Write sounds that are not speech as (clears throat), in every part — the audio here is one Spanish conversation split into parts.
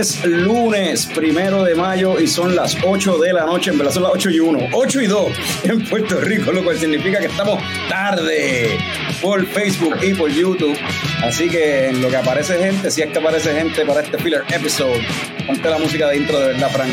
Es lunes, primero de mayo, y son las 8 de la noche. En verdad son las 8 y 1, 8 y 2 en Puerto Rico, lo cual significa que estamos tarde por Facebook y por YouTube. Así que en lo que aparece gente, si es que aparece gente para este filler episode, ponte la música de intro de verdad, Frank.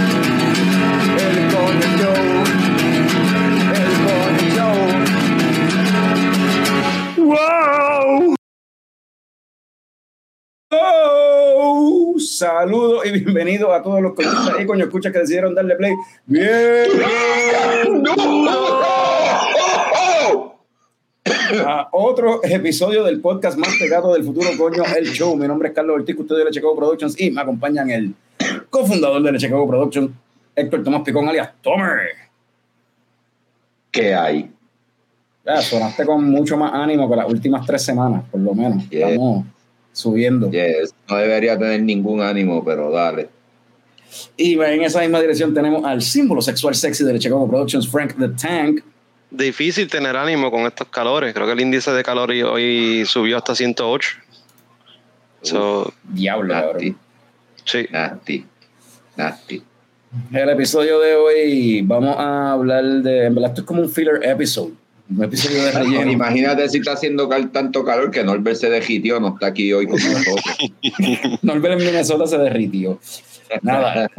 ¡Wow! Oh, saludos y bienvenidos a todos los coñistas y coño escuchas que decidieron darle play. Bien. A otro episodio del podcast más pegado del futuro, coño, el show. Mi nombre es Carlos Ortiz, custodio de Chicago Productions y me acompañan el cofundador de Chicago Productions, Héctor Tomás Picón, alias Tomer. ¿Qué hay? Ya, sonaste con mucho más ánimo que las últimas tres semanas, por lo menos. Estamos subiendo. Yes, no debería tener ningún ánimo, pero dale. Y en esa misma dirección tenemos al símbolo sexual sexy de Chicago Productions, Frank the Tank. Difícil tener ánimo con estos calores. Creo que el índice de calor hoy subió hasta 108. So, Diablo, Nasty, cabrón. sí. nasty, nasty. El episodio de hoy vamos a hablar de. En verdad, esto es como un filler episode. Un episodio de relleno. Imagínate si está haciendo cal- tanto calor que Norbert se derritió, no está aquí hoy con nosotros. (laughs) Norbert en Minnesota se derritió. Nada.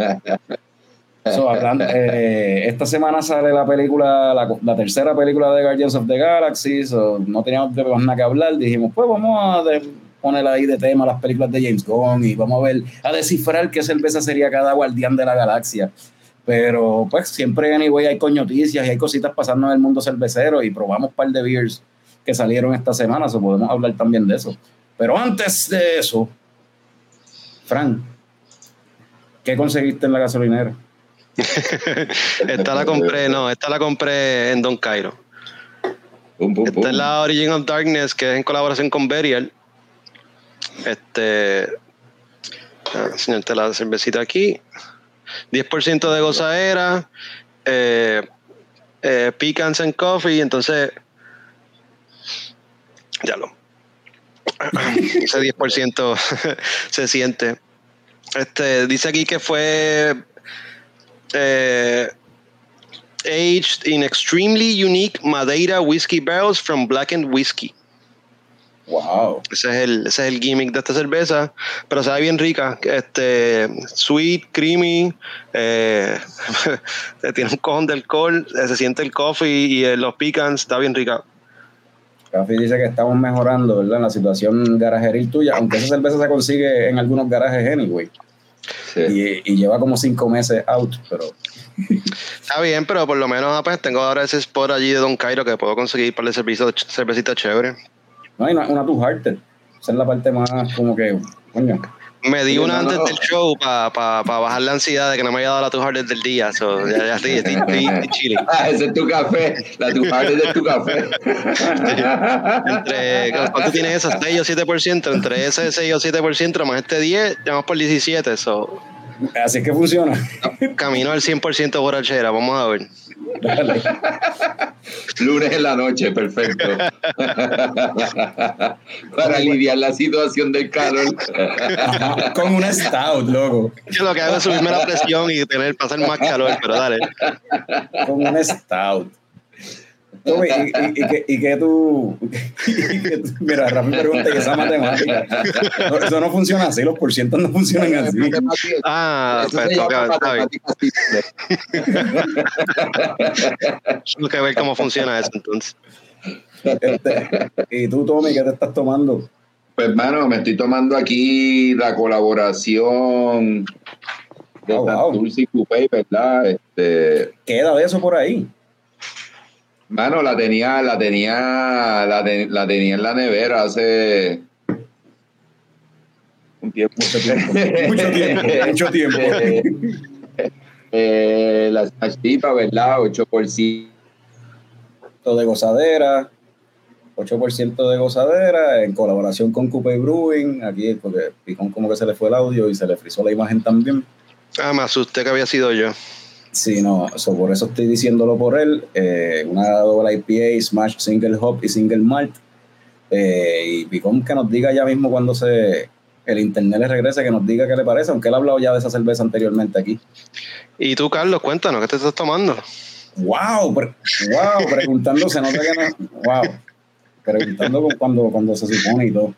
So, hablando, eh, esta semana sale la película, la, la tercera película de Guardians of the Galaxy. so, no teníamos nada que hablar. Dijimos, pues vamos a de- poner ahí de tema las películas de James Gunn y vamos a ver, a descifrar qué cerveza sería cada guardián de la galaxia. Pero pues siempre, anyway, hay coñoticias y hay cositas pasando en el mundo cervecero y probamos un par de beers que salieron esta semana, so podemos hablar también de eso. Pero antes de eso, Fran, ¿qué conseguiste en la gasolinera? (laughs) esta la compré, no, esta la compré en Don Cairo. Pum, pum. Esta es la Origin of Darkness, que es en colaboración con Burial. Este. ah, Enseñarte la cervecita aquí. 10% de gozadera. Eh, eh, pecans and coffee. Entonces. Ya lo. (coughs) Ese 10% (laughs) se siente. Este, dice aquí que fue. eh, aged in extremely unique Madeira whiskey barrels from Blackened Whiskey. Wow. Ese es el, ese es el gimmick de esta cerveza, pero sabe bien rica. Este, sweet, creamy, eh, (laughs) tiene un cojón de alcohol, eh, se siente el coffee y eh, los pecans, está bien rica. Café dice que estamos mejorando, ¿verdad? En la situación garajeril tuya, aunque esa cerveza se consigue en algunos garajes anyway. Sí. Y, y lleva como cinco meses out, pero (laughs) Está bien, pero por lo menos ah, pues, tengo ahora ese spot allí de Don Cairo que puedo conseguir para el servicio de cervecita chévere. No hay una, una Two Hearted. Esa es la parte más como que, coño. Me di una no, antes no. del show para bajar la ansiedad de que no me haya dado la two hearted del día. So, ya, ya estoy, estoy, estoy, (laughs) estoy chilling. Ah, ese es tu café, la tu parte de tu café. Entre, ¿Cuánto tiene eso? 6 o 7%. Entre ese 6 o 7% más este 10, ya vamos por 17. So, Así es que funciona. camino al 100% borrachera. Vamos a ver. Dale. Lunes en la noche, perfecto. Para aliviar la situación del calor. Con una stout, loco. Yo lo que hago es subirme la presión y tener, pasar más calor, pero dale. Con una stout. Tommy, y, y, y que, y que tú, (laughs) que Mira, Rafi pregunta y esa matemática. No, eso no funciona así, los porcientos no funcionan así. Ah, simples. (laughs) Tengo que ver cómo funciona eso entonces. Este, y tú, Tommy, ¿qué te estás tomando? Pues, hermano, me estoy tomando aquí la colaboración de Oh, wow. Santurce y Coupé, ¿verdad? Este, Queda de eso por ahí. Mano, la tenía, la tenía, la, te- la tenía en la nevera hace un tiempo. Mucho tiempo. Mucho tiempo. (laughs) Mucho tiempo. Eh, la salsita, ¿verdad? 8%. de gozadera, 8% de gozadera, en colaboración con Coupe Brewing, aquí porque Picón como que se le fue el audio y se le frizó la imagen también. Ah, me asusté que había sido yo. Sí, no, so, por eso estoy diciéndolo por él. eh, una doble IPA, Smash Single Hop y Single Malt. Eh, y Picón que nos diga ya mismo cuando se el internet le regrese, que nos diga qué le parece, aunque él ha hablado ya de esa cerveza anteriormente aquí. Y tú, Carlos, cuéntanos, ¿qué te estás tomando? ¡Wow! pre- ¡Wow! Preguntando, se nota que no. ¡Wow! Preguntando cuando, cuando se supone y todo. O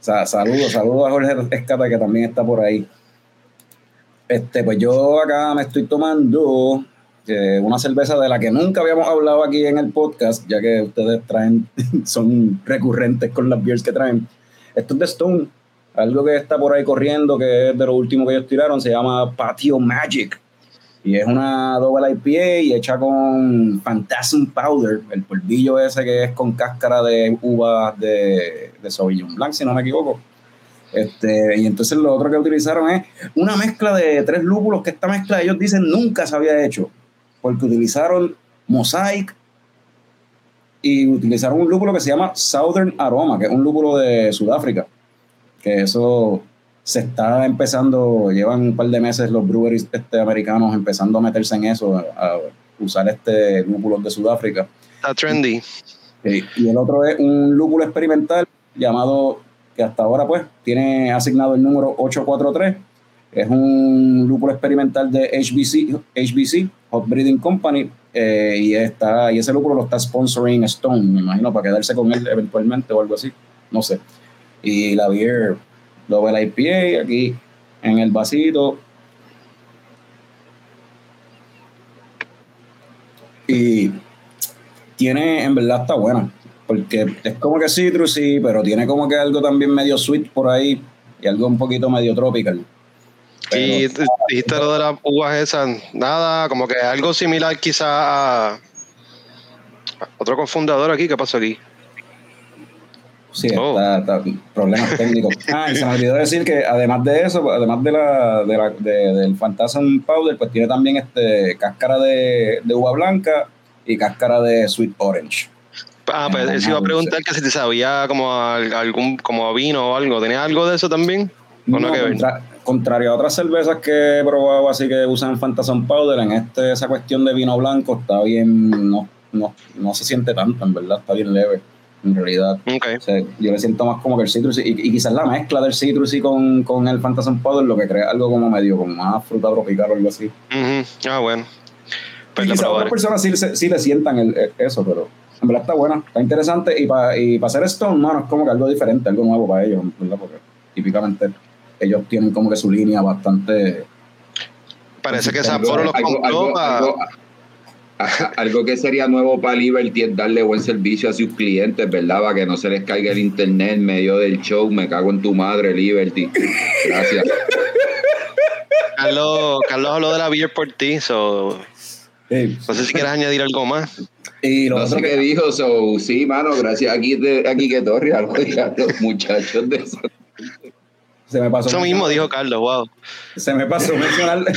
sea, saludos, saludos a Jorge Escata que también está por ahí. Este, pues yo acá me estoy tomando eh, una cerveza de la que nunca habíamos hablado aquí en el podcast, ya que ustedes traen, (laughs) son recurrentes con las beers que traen. Esto es de Stone, algo que está por ahí corriendo, que es de lo último que ellos tiraron, se llama Patio Magic. Y es una doble IPA y hecha con Phantasm Powder, el polvillo ese que es con cáscara de uvas de, de Sauvignon Blanc, si no me equivoco. Este, y entonces lo otro que utilizaron es una mezcla de tres lúpulos que esta mezcla ellos dicen nunca se había hecho, porque utilizaron Mosaic y utilizaron un lúpulo que se llama Southern Aroma, que es un lúpulo de Sudáfrica, que eso se está empezando, llevan un par de meses los breweries este, americanos empezando a meterse en eso, a usar este lúpulo de Sudáfrica. Está trendy. Eh, y el otro es un lúpulo experimental llamado, que hasta ahora pues tiene asignado el número 843. Es un lúpulo experimental de HBC, HBC Hot Breeding Company, eh, y, está, y ese lúpulo lo está sponsoring Stone, me imagino, para quedarse con él eventualmente o algo así, no sé. Y la beer Double IPA aquí en el vasito. Y tiene, en verdad está buena, porque es como que citrusy, pero tiene como que algo también medio sweet por ahí y algo un poquito medio tropical. Y dijiste lo de las uvas esas, nada, como que algo similar quizá a otro confundador aquí, ¿qué pasó aquí? Sí, Oh. está, está- problemas técnicos. (laughs) Ah, y se me olvidó decir que además de eso, además de la, de la- de- del Phantasm Powder, pues tiene también este cáscara de, de uva blanca y cáscara de sweet orange. Ah, pues él se iba a preguntar que si te sabía como a algún como a vino o algo. ¿Tenía algo de eso también? ¿O no No, que ver? contra- contrario a otras cervezas que he probado así que usan Phantasm Powder, en este esa cuestión de vino blanco está bien, no, no, no se siente tanto, en verdad, está bien leve, en realidad. Ok. O sea, yo le siento más como que el citrus y, y quizás la mezcla del citrus y con, con el Phantasm Powder lo que crea algo como medio con más fruta tropical o algo así. Ujú. Ah, bueno. Pues y quizás otras personas sí, sí le sientan el- el- eso, pero en verdad está buena, está interesante y para y pa hacer Stone, mano, es como que algo diferente, algo nuevo para ellos, ¿verdad? Porque típicamente ellos tienen como que su línea bastante... Parece que Sapporo los algo- algo- pa- algo- (laughs) algo que sería nuevo para Liberty es darle buen servicio a sus clientes, ¿verdad? Para que no se les caiga el internet en medio del show. Me cago en tu madre, Liberty. Gracias. Carlos, Carlos habló de la beer por ti, so, no sé si quieres añadir algo más. Y lo No otro sé que- qué dijo, so, sí, mano, gracias aquí, de, aquí que Torri, algo a los (laughs) muchachos de eso. se me pasó Eso mismo dijo Carlos, wow. se me pasó mencionar (laughs)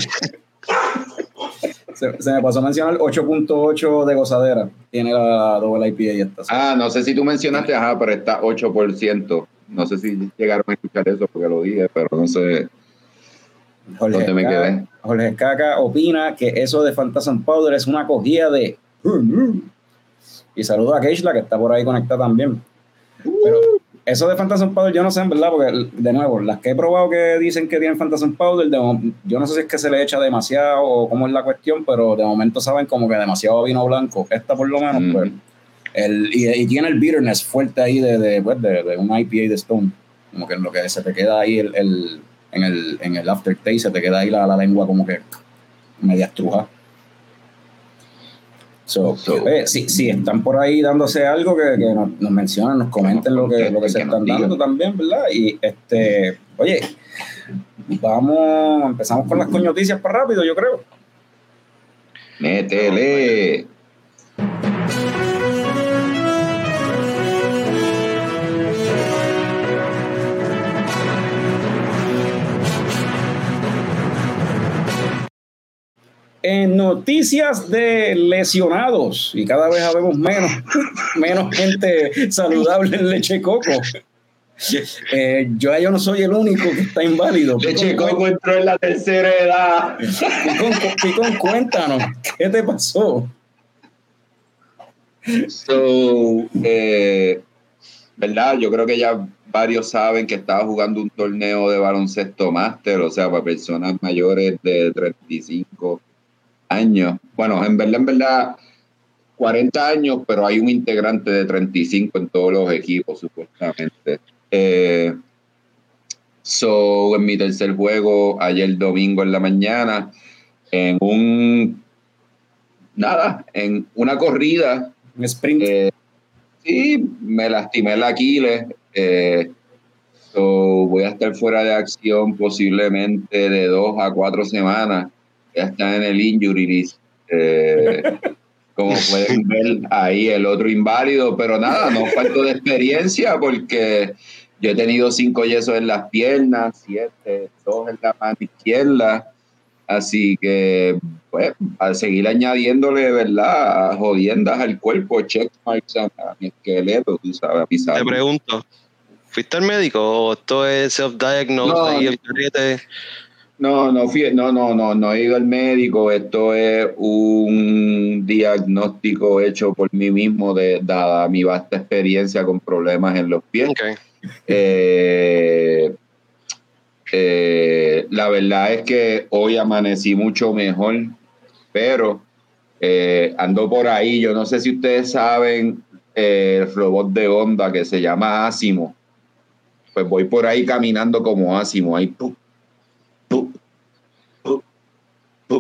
se, se me pasó mencionar 8.8 de gozadera tiene la doble IPA y esta Ah, no sé si tú mencionaste, ajá, pero está 8%. No sé si llegaron a escuchar eso porque lo dije, pero no sé. Jorge, ¿Dónde me Escaca- quedé? Jorge Escaca opina que eso de Phantasm Powder es una cogida de y saludo a Keishla que está por ahí conectada también. Pero eso de Phantasm Powder yo no sé en verdad porque de nuevo las que he probado que dicen que tienen Phantasm Powder de yo no sé si es que se le echa demasiado o cómo es la cuestión pero de momento saben como que demasiado vino blanco. Esta por lo menos Mm. pues el, y, y tiene el bitterness fuerte ahí de, de, pues, de, de un IPA de Stone. Como que en lo que se te queda ahí el, el- en, el, en el aftertaste se te queda ahí la, la lengua como que media estruja So, eh, si, si están por ahí dándose algo que, que nos, nos mencionen, nos comenten lo que, lo que se están dando también, ¿verdad? Y este, oye, Vamos, empezamos con las coñoticias para rápido, yo creo. Métele. En noticias de lesionados, y cada vez habemos menos, menos gente saludable en leche coco. Eh, yo, yo no soy el único que está inválido. Leche Coco entró en la tercera edad. Picón, Picón, cuéntanos, ¿qué te pasó? So, eh, ¿verdad? Yo creo que ya varios saben que estaba jugando un torneo de baloncesto máster, o sea, para personas mayores de 35 años. Bueno, en verdad, en verdad, 40 años, pero hay un integrante de 35 en todos los equipos, supuestamente. Eh, so, en mi tercer juego, ayer domingo en la mañana, en un. Nada, en una corrida. Un sprint. Eh, sí, me lastimé el Aquiles. Eh, so, voy a estar fuera de acción posiblemente de dos a cuatro semanas. Ya está en el injury list. Eh, como (laughs) pueden ver ahí el otro inválido, pero nada, no falto de experiencia porque yo he tenido cinco yesos en las piernas, siete, dos en la mano izquierda, así que pues a seguir añadiéndole, ¿verdad? Jodiendas al cuerpo, check marks a mi esqueleto, tú sabes, a Te pregunto, ¿fuiste al médico o esto es self-diagnosed No, no. el carrete? No, no, fui, no, no, no, no he ido al médico. Esto es un diagnóstico hecho por mí mismo, de, dada mi vasta experiencia con problemas en los pies. Eh, eh, la verdad es que hoy amanecí mucho mejor, pero eh, ando por ahí. Yo no sé si ustedes saben el robot de Honda que se llama Asimo. Pues voy por ahí caminando como Asimo. Ahí, pu,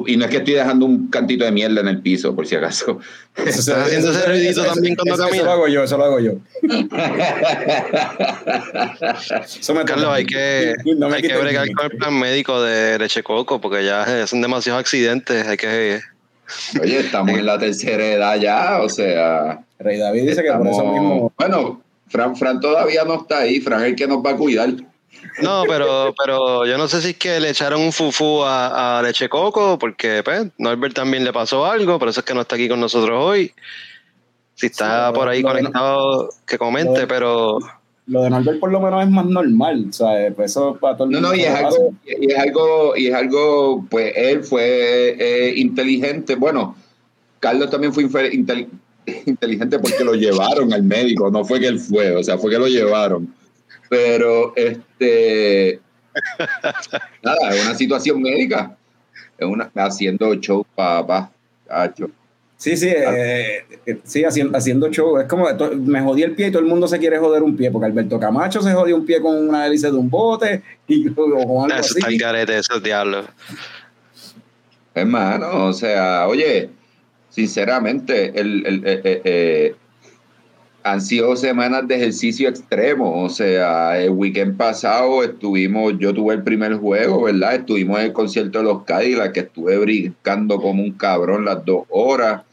y no es que estoy dejando un cantito de mierda en el piso, por si acaso. Eso- ¿Estás haciendo ese ruidito también cuando eso- Eso lo hago yo, eso lo hago yo. Eso me Carlos, hay que, No me hay que bregar con el plan médico de leche coco porque ya son demasiados accidentes. Hay que. Oye, estamos en la tercera edad ya, o sea. Rey David dice que por eso mismo. Bueno, Fran, Fran todavía no está ahí. Fran es el que nos va a cuidar. No, pero, pero yo no sé si es que le echaron un fufú a, a leche coco porque pues, Norbert también le pasó algo, por eso es que no está aquí con nosotros hoy. Si está Sí, por ahí lo conectado, que lo comente, de- pero Lo de Norbert por lo menos es más normal, ¿sabes? Pues eso para todo el No, mundo no, y es algo, y es algo, y es algo, pues él fue eh, inteligente. Bueno, Carlos también fue (laughs) inteligente porque lo llevaron al médico, no fue que él fue, o sea, fue que lo llevaron. Pero, este, (laughs) nada, es una situación médica, es una, haciendo show papá, cacho. Sí, sí, eh, eh, sí, haciendo, haciendo show. Es como, me jodí el pie y todo el mundo se quiere joder un pie, porque Alberto Camacho se jodió un pie con una hélice de un bote y (laughs) o algo eso así. garete, esos diablos. Hermano, o sea, oye, sinceramente, el, el- eh, han sido semanas de ejercicio extremo. O sea, el weekend pasado estuvimos, yo tuve el primer juego, ¿verdad? Estuvimos en el concierto de los Cadillacs, que estuve brincando como un cabrón las dos horas.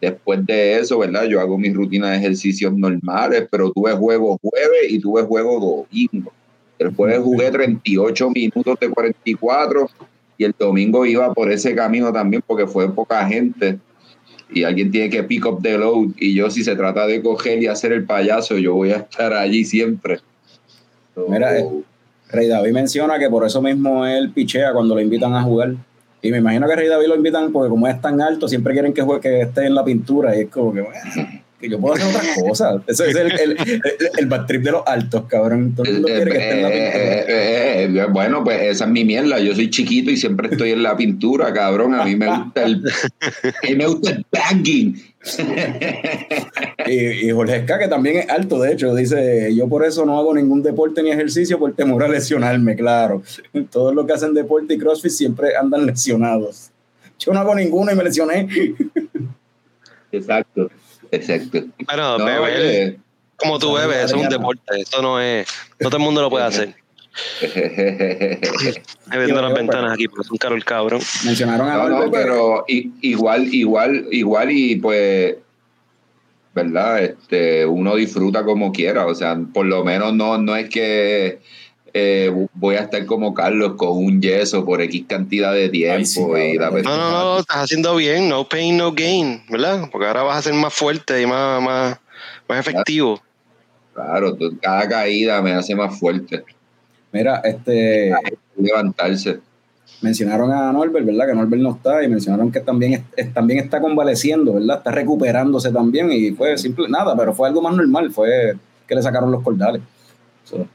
Después de eso, ¿verdad? Yo hago mi rutina de ejercicios normales, pero tuve juego jueves y tuve juego domingo. El jueves jugué 38 minutos de 44 y el domingo iba por ese camino también porque fue poca gente y alguien tiene que pick up the load y yo si se trata de coger y hacer el payaso yo voy a estar allí siempre Mira, eh. Rey David menciona que por eso mismo él pichea cuando lo invitan a jugar. Y me imagino que Rey David lo invitan porque como es tan alto, siempre quieren que, juegue, que esté en la pintura. Y es como que, que yo puedo hacer otras cosas. Ese es el, el, el, el bad trip de los altos, cabrón. Todo el mundo quiere que esté en la eh, pintura. eh, eh, bueno, pues esa es mi mierda. Yo soy chiquito y siempre estoy en la pintura, cabrón. A mí me gusta el, a mí me gusta el banging. Y, y Jorge Esca, que también es alto, de hecho, dice, yo por eso no hago ningún deporte ni ejercicio por temor a lesionarme, claro. Todos los que hacen deporte y CrossFit siempre andan lesionados. Yo no hago ninguno y me lesioné. Exacto, exacto. Bueno, No, beber, como tú bebes, eso es un deporte, eso no es, no todo el mundo lo puede hacer. (laughs) Viendo las ventanas aquí porque es un caro el cabrón. Mencionaron a No, no, pero igual, igual, igual y pues, ¿verdad? Este, uno disfruta como quiera, o sea, por lo menos no, no es que eh, voy a estar como Carlos con un yeso por X cantidad de tiempo Ay, sí, y la. No, no, no, estás haciendo bien, no pain, no gain, ¿verdad? Porque ahora vas a ser más fuerte y más, más, más efectivo. Claro, cada caída me hace más fuerte Mira, este, levantarse. mencionaron a Norbert, ¿verdad? Que Norbert no está y mencionaron que también, también está convaleciendo, ¿verdad? Está recuperándose también y fue simple, nada, pero fue algo más normal, fue que le sacaron los cordales. So,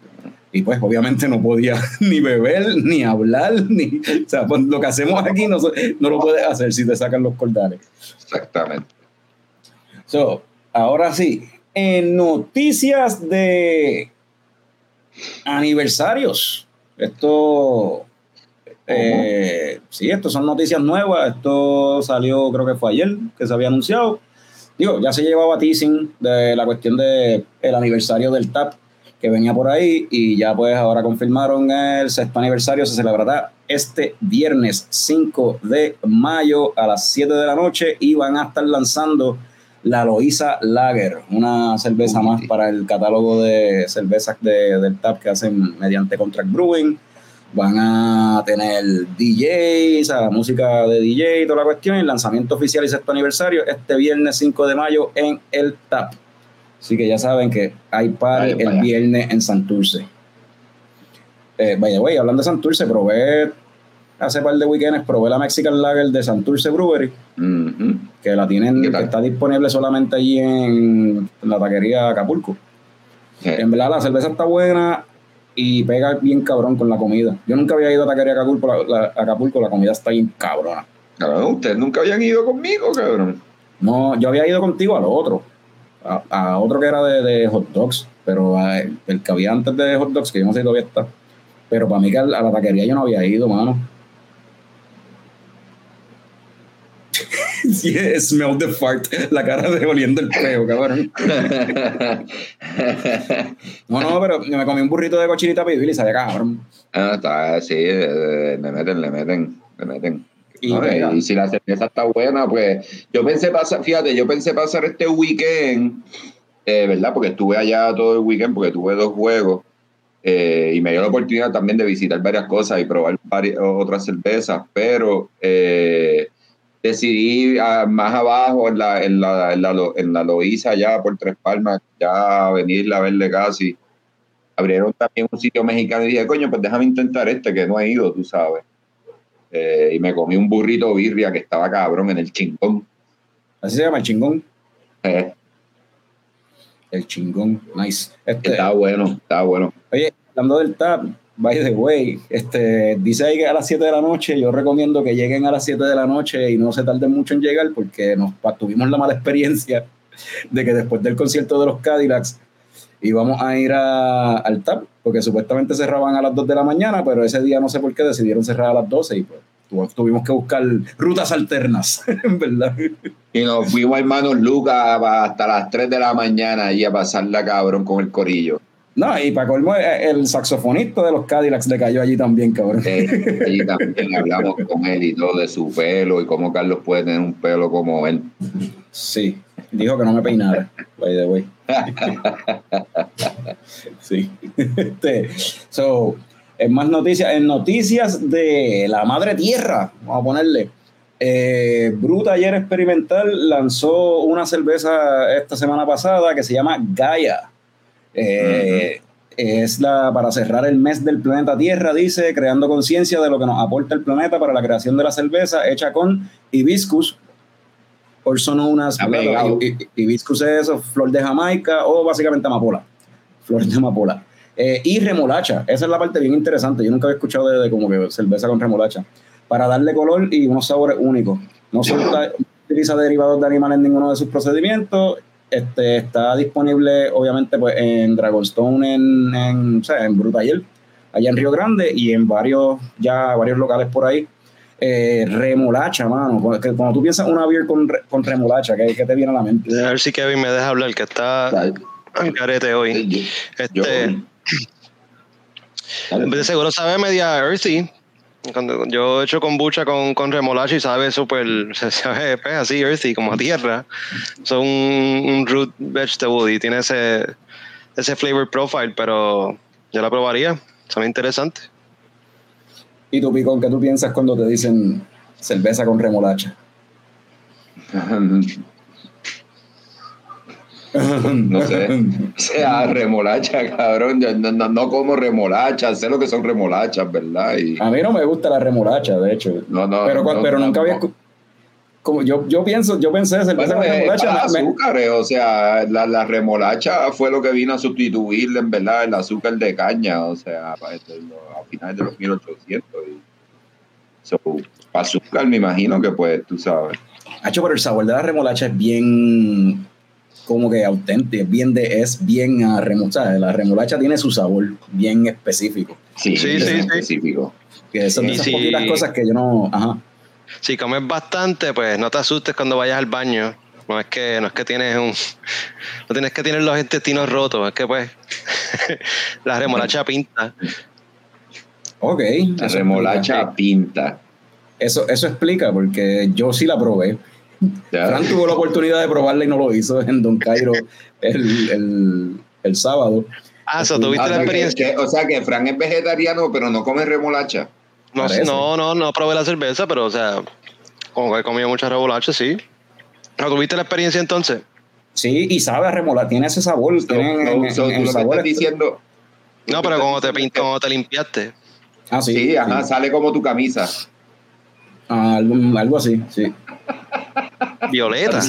y pues obviamente no podía (laughs) ni beber, ni hablar, (laughs) ni... O sea, pues, lo que hacemos aquí no, no lo puedes hacer si te sacan los cordales. Exactamente. So, ahora sí, en noticias de aniversarios. Esto, eh, sí, esto son noticias nuevas. Esto salió, creo que fue ayer que se había anunciado. Digo, ya se llevaba teasing de la cuestión de el aniversario del TAP que venía por ahí y ya pues ahora confirmaron el sexto aniversario se celebrará este viernes 5 de mayo a las 7 de la noche y van a estar lanzando la Loíza Lager, una cerveza más para el catálogo de cervezas de- del TAP que hacen mediante Contract Brewing. Van a tener DJ, o sea, música de DJ y toda la cuestión. El lanzamiento oficial y sexto aniversario este viernes 5 de mayo en el TAP. Así que ya saben que hay party Vaya, el vaya. viernes en Santurce. Eh, vaya, güey, hablando de Santurce, probé hace par de weekends, probé la Mexican Lager de Santurce Brewery que la tienen, está disponible solamente allí en, la taquería Acapulco. Eh, En verdad la cerveza está buena y pega bien cabrón con la comida. Yo nunca había ido a taquería Acapulco, la, la- Acapulco, la comida está bien cabrona. cabrón, ustedes nunca habían ido conmigo, cabrón. No, yo había ido contigo al otro, a, a otro que era de, de hot dogs, pero a- el que había antes de hot dogs, que yo no sé si todavía está. Pero para mí que a la taquería yo no había ido, mano. (laughs) Sí, smell the fart, la cara de oliendo el peo, cabrón. (laughs) No, no, pero me comí un burrito de cochinita pibil y sabía cabrón. Ah, está, sí, eh, le meten, le meten, le meten. Y pega. y si la cerveza está buena, pues yo pensé pasar, fíjate, yo pensé pasar este weekend, eh, ¿verdad? Porque estuve allá todo el weekend, porque tuve dos juegos, eh, y me dio la oportunidad también de visitar varias cosas y probar varias, otras cervezas, pero eh, decidí ah, más abajo en la, en la, en la, en la Loíza, ya por Tres Palmas, ya venir la verde casi. Abrieron también un sitio mexicano y dije, coño, pues déjame intentar este que no he ido, tú sabes. Eh, y me comí un burrito birria que estaba cabrón en el chingón. Así se llama el chingón. Eh, El chingón, nice. Este, estaba bueno, estaba bueno. Oye, hablando del tap, by the way, este, dice ahí que a las 7 de la noche, yo recomiendo que lleguen a las 7 de la noche y no se tarden mucho en llegar porque nos tuvimos la mala experiencia de que después del concierto de los Cadillacs íbamos a ir a- al tap porque supuestamente cerraban a las 2 de la mañana, pero ese día no sé por qué decidieron cerrar a las 12 y pues tu- tuvimos que buscar rutas alternas, (laughs) ¿verdad? Y nos fuimos, hermanos Lucas, hasta las 3 de la mañana y a pasarla cabrón con el corillo. No, y para colmo, eh, el saxofonista de los Cadillacs le cayó allí también, cabrón. Eh, allí también hablamos con él y todo de su pelo y cómo Carlos puede tener un pelo como él. Sí, dijo que no me peinara, by the way. (laughs) Sí. Este, so, en más noticias, en noticias de la madre tierra, vamos a ponerle. eh, Bruta ayer Experimental lanzó una cerveza esta semana pasada que se llama Gaia. Eh, Es la para cerrar el mes del planeta Tierra, dice, creando conciencia de lo que nos aporta el planeta para la creación de la cerveza hecha con hibiscus, also known as Está pegado. hi- hi- hibiscus es eso, flor de Jamaica o básicamente amapola, flor de amapola. Eh, y remolacha, esa es la parte bien interesante, yo nunca había escuchado de, de como que cerveza con remolacha, para darle color y unos sabores únicos. No (laughs) utiliza derivados de animales en ninguno de sus procedimientos, este, está disponible obviamente pues, en Dragonstone, en, en, o sea, en Brutayer, allá en Río Grande y en varios, ya varios locales por ahí. Eh, remolacha, mano. Cuando, que cuando tú piensas una beer con, con remolacha, ¿qué, qué te viene a la mente? A ver si Kevin me deja hablar, que está en carete hoy. Yo- Este, De seguro sabe media earthy. Cuando yo he hecho kombucha con, con remolacha y sabe súper, (laughs) se sabe pues, así earthy, como a tierra. Son un, un root vegetable y tiene ese, ese flavor profile, pero yo la probaría. Sabe interesante. ¿Y tú, Picón, qué tú piensas cuando te dicen cerveza con remolacha? (laughs) (laughs) No sé. (laughs) O sea, remolacha, cabrón. Yo no, no, no como remolacha, sé lo que son remolachas, ¿verdad? Y, A mí no me gusta la remolacha, de hecho. no, no, pero no, pero nunca había como yo, yo pienso, yo pensé cerveza Bueno, con es remolacha. para me- azúcares, o sea, la, la remolacha fue lo que vino a sustituir, en verdad, el azúcar de caña, o sea, lo- a finales de los 1800. Y, so, para azúcar, me imagino que, pues, tú sabes. Hacho, pero el sabor de la remolacha es bien como que auténtico, es bien de, es bien a remolacha. La remolacha tiene su sabor bien específico. Sí, Sí, sí, sí. específico. Que son de Y esas si- poquitas cosas que yo no. Ajá. Si comes bastante, pues no te asustes cuando vayas al baño. No es que, no es que tienes un. (laughs) No tienes que tener los intestinos rotos, es que pues. (laughs) la remolacha pinta. Ok. La remolacha pinta. Eso, eso explica, porque yo sí la probé. ¿Ya? Fran tuvo la oportunidad de probarla y no lo hizo en Don Cairo el, el, el sábado. Ah, so, tuviste Ah, la que, experiencia. que- o sea que Fran es vegetariano, pero no come remolacha. No, parece. no, no, no probé la cerveza, pero o sea, como que he comido muchas remolachas, sí. ¿No tuviste la experiencia entonces? Sí, y sabe a remolacha, tiene ese sabor. Tiene no, en- so, en- que sabor estás diciendo. No, pero cuando te, diciendo pin- es que- cuando te limpiaste. Ah, sí. Sí, ajá, sí. sale como tu camisa. Ah, algo, algo así, sí. Violeta.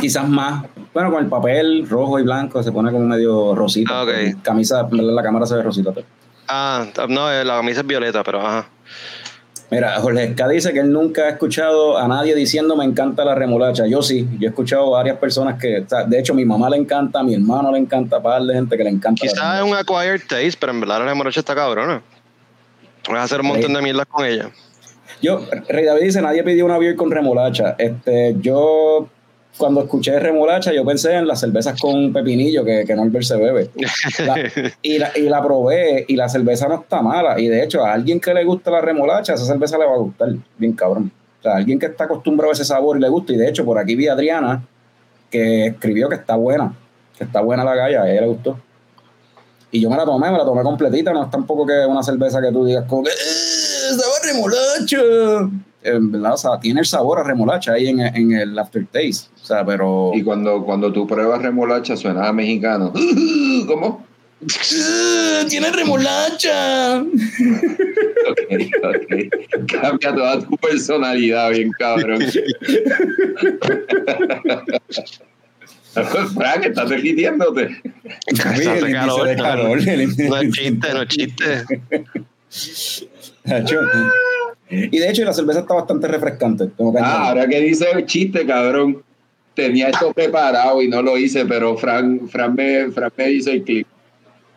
Quizás más. Bueno, con el papel rojo y blanco se pone como medio rosita. Ah, ok. Camisa, la cámara se ve rosita. Ah, no, eh, la camisa es violeta, pero ajá. Mira, Jorge Esca dice que él nunca ha escuchado a nadie diciendo me encanta la remolacha. Yo sí, yo he escuchado varias personas que, o sea, de hecho, mi mamá le encanta, a mi hermano le encanta, a par de gente que le encanta. Quizás es un acquired taste, pero en verdad la remolacha está cabrona. Vas a hacer un montón de mierdas con ella. Yo, Rey David dice, nadie pidió una beer con remolacha. Este, yo, cuando escuché remolacha, yo pensé en las cervezas con pepinillo que, que Norbert se bebe. La- y, la, y la probé y la cerveza no está mala. Y de hecho, a alguien que le gusta la remolacha, esa cerveza le va a gustar, bien cabrón. O sea, alguien que está acostumbrado a ese sabor y le gusta. Y de hecho, por aquí vi a Adriana que escribió que está buena, que está buena la galla, a ella le gustó. Y yo me la tomé, me la tomé completita, no es tampoco que una cerveza que tú digas como que "Eh, sabor a remolacha. En verdad, o sea, tiene el sabor a remolacha ahí en, en el aftertaste. O sea, pero Y cuando, cuando tú pruebas remolacha suena a mexicano. (gasps) ¿Cómo? "Eh, (laughs) tiene remolacha. (laughs) Ok, ok. Cambia toda tu personalidad, bien cabrón. (laughs) Frank, estás derritiéndote. El índice calor, de calor, No es chiste, no es chiste. Y de hecho, la cerveza está bastante refrescante. Tengo que Ah, ahora que dice el chiste, cabrón. Tenía esto preparado y no lo hice, pero Fran, Fran, me, Fran me hizo el clip.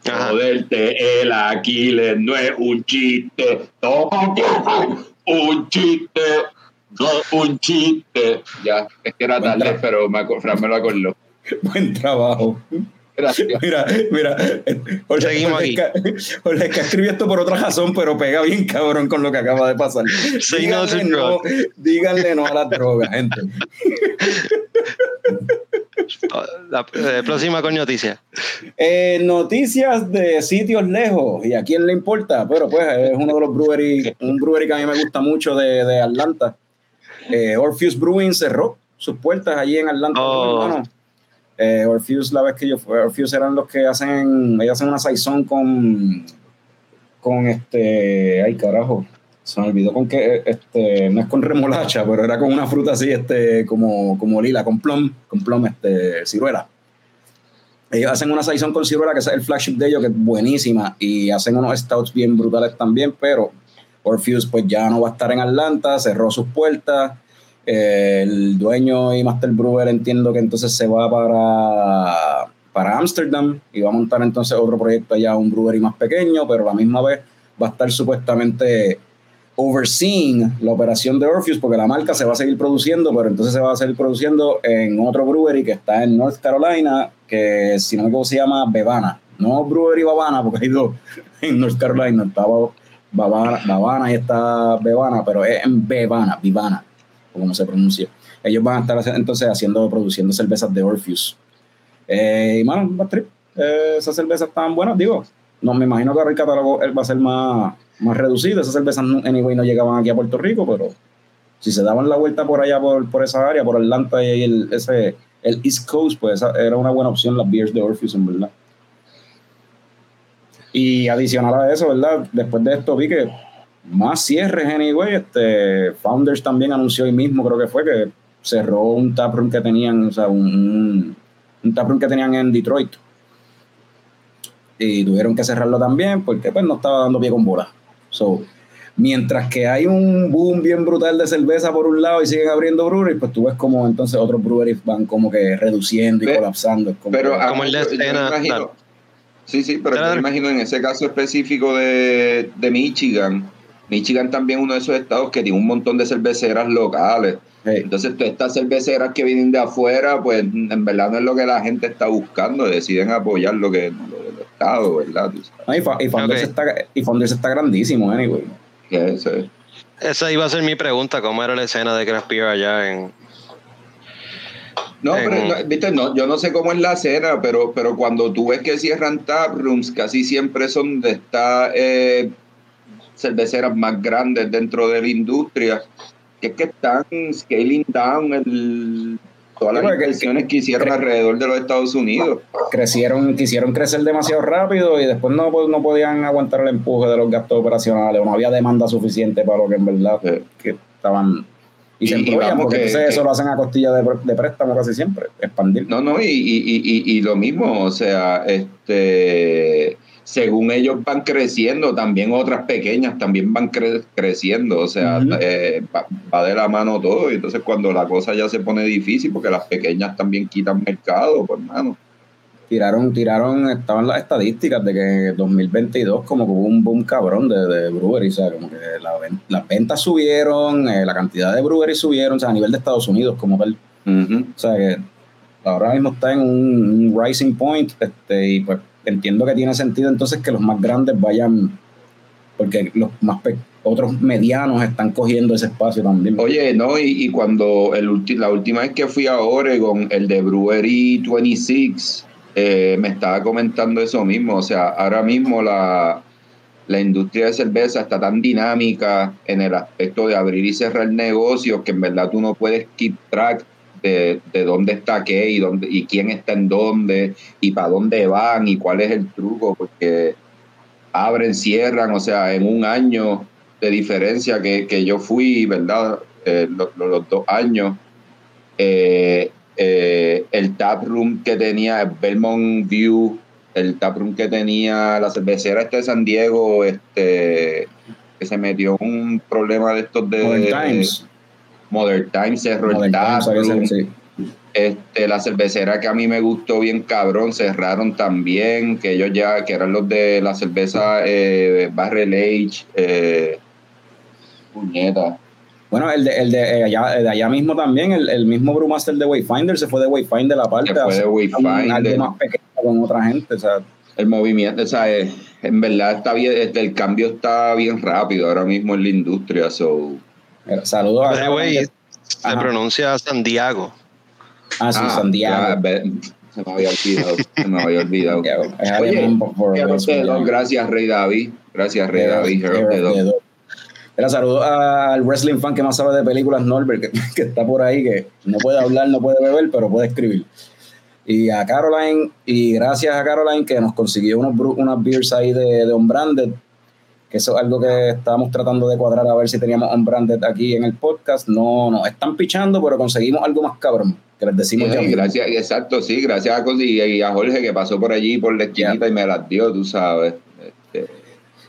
Joderte el Aquiles no es un chiste. No, un chiste. No, un chiste. Ya, es que era tarde, pero me, Fran me lo acordó. (laughs) Buen trabajo. Gracias. Mira, mira. Jorge, Seguimos Jorge aquí. Jorge Esca escribió esto por otra razón, pero pega bien cabrón con lo que acaba de pasar. (laughs) Say no to díganle, no, drugs. díganle no a las drogas, gente. (laughs) La eh, próxima con noticia. Eh, noticias de sitios lejos, y a quién le importa, pero pues es uno de los brewery, un brewery que a mí me gusta mucho de, de Atlanta. Eh, Orpheus Brewing cerró sus puertas allí en Atlanta. Oh. hermano. Eh, Orpheus, la vez que yo fui, Orpheus eran los que hacen, ellos hacen una saison con, con este, ay carajo, se me olvidó con que, este, no es con remolacha, pero era con una fruta así, este, como, como lila, con plum, con plum, este, ciruela. Ellos hacen una saison con ciruela, que es el flagship de ellos, que es buenísima, y hacen unos stouts bien brutales también, pero Orpheus pues ya no va a estar en Atlanta, cerró sus puertas, eh, el dueño y Master Brewer entiendo que entonces se va para para Amsterdam y va a montar entonces otro proyecto allá, un brewery más pequeño, pero a la misma vez va a estar supuestamente overseeing la operación de Orpheus porque la marca se va a seguir produciendo, pero entonces se va a seguir produciendo en otro brewery que está en North Carolina, que si no me equivoco se llama Bevana, No Brewery Bavana, porque hay dos (laughs) en North Carolina. Estaba Bavana, y está Bevana, pero es en Bevana, Vivana, como se pronuncia. Ellos van a estar entonces haciendo, produciendo cervezas de Orpheus. Eh, y mano. Eh, esas cervezas estaban buenas, digo. No me imagino que ahora el catálogo va a ser más, más reducido. Esas cervezas, anyway, no llegaban aquí a Puerto Rico, pero si se daban la vuelta por allá, por, esa área, por Atlanta y el, East Coast, pues era una buena opción las beers de Orpheus, en verdad. Y adicional a eso, ¿verdad? Después de esto vi que más cierres, anyway. Este, Founders también anunció hoy mismo, creo que fue, que cerró un taproom que tenían, o sea, un, un, un taproom que tenían en Detroit. Y tuvieron que cerrarlo también porque pues no estaba dando pie con bola. So, mientras que hay un boom bien brutal de cerveza por un lado y siguen abriendo breweries, pues tú ves como entonces otros breweries van como que reduciendo y Ve- colapsando. Es como Pero que- Como el de escena, imagino- claro. Sí, sí, pero yo me imagino en ese caso específico de, de Michigan. Michigan también es uno de esos estados que tiene un montón de cerveceras locales. Entonces, todas estas cerveceras que vienen de afuera, pues en verdad no es lo que la gente está buscando, deciden apoyar lo que lo del estado, ¿verdad? No, y, Fa- y Founders Ok. está, está grandísimo, anyway. Esa iba a ser mi pregunta, ¿cómo era la escena de Craft Beer allá en... No, En- pero no, viste, no, yo no sé cómo es la cena, pero, pero cuando tú ves que cierran taprooms, casi siempre son donde está eh, cerveceras más grandes dentro de la industria, que es que están scaling down el, todas las inversiones que hicieron alrededor de los Estados Unidos. Crecieron, quisieron crecer demasiado rápido y después no, pues, no podían aguantar el empuje de los gastos operacionales o no había demanda suficiente para lo que en verdad Sí. que estaban y, se Y- porque que- entonces eso que- lo hacen a costilla de, de préstamo casi siempre, expandir. No, no, y, y- y lo mismo, o sea, este según ellos van creciendo, también otras pequeñas también van cre- creciendo, o sea, eh, va, va de la mano todo, y entonces cuando la cosa ya se pone difícil, porque las pequeñas también quitan mercado, pues hermano. Tiraron, tiraron, estaban las estadísticas de que en 2022 como que hubo un boom cabrón de, de breweries, o sea, como que la ven- las ventas subieron, eh, la cantidad de breweries subieron, o sea, a nivel de Estados Unidos como tal. O sea que ahora mismo está en un, un rising point este, y pues entiendo que tiene sentido entonces que los más grandes vayan, porque los más otros medianos están cogiendo ese espacio también. Oye, no, y, cuando el la última vez que fui a Oregon, el de Brewery 26, eh, me estaba comentando eso mismo. O sea, ahora mismo la, la industria de cerveza está tan dinámica en el aspecto de abrir y cerrar negocios que en verdad tú no puedes keep track de, de dónde está qué y, dónde, y quién está en dónde y para dónde van y cuál es el truco, porque abren, cierran, o sea, en un año de diferencia que, que yo fui, ¿verdad? Eh, lo- lo- los dos años, eh, eh, el taproom que tenía Belmont View, el taproom que tenía la cervecera este de San Diego, este que se metió un problema de estos de Times. Modern Times cerró Modern el taproom. sí. Este, la cervecera que a mí me gustó bien cabrón, cerraron también, que ellos ya, que eran los de la cerveza eh, Barrel Age, eh, puñeta. Bueno, el de, el de, eh, allá, el de allá mismo también, el, el mismo brewmaster de Wayfinder se fue de Wayfinder aparte. Se fue de Wayfinder. Más pequeño con otra gente, o sea, El movimiento, o sea, eh, en verdad está bien, este, el cambio está bien rápido ahora mismo en la industria, so. Saludos a... Se Ajá. pronuncia Santiago. Ah, sí, Ah, San Diego. ya, ve- se me había olvidado, se me había olvidado. Santiago. Oye, gracias Rey David, gracias Rey David. Era saludo al wrestling fan que más sabe de películas, Norbert, que, (laughs) que está por ahí, que no puede hablar, no puede beber, pero puede escribir. Y a Caroline, y gracias a Caroline que nos consiguió unos, unas beers ahí de, de On-Branded, que eso es algo que estábamos tratando de cuadrar a ver si teníamos On-Branded aquí en el podcast. No, no, están pichando, pero conseguimos algo más cabrón, que les decimos ya Sí, gracias, exacto, sí, gracias a, Cos- y, a Jorge que pasó por allí por la esquinita y me las dio, tú sabes. Este,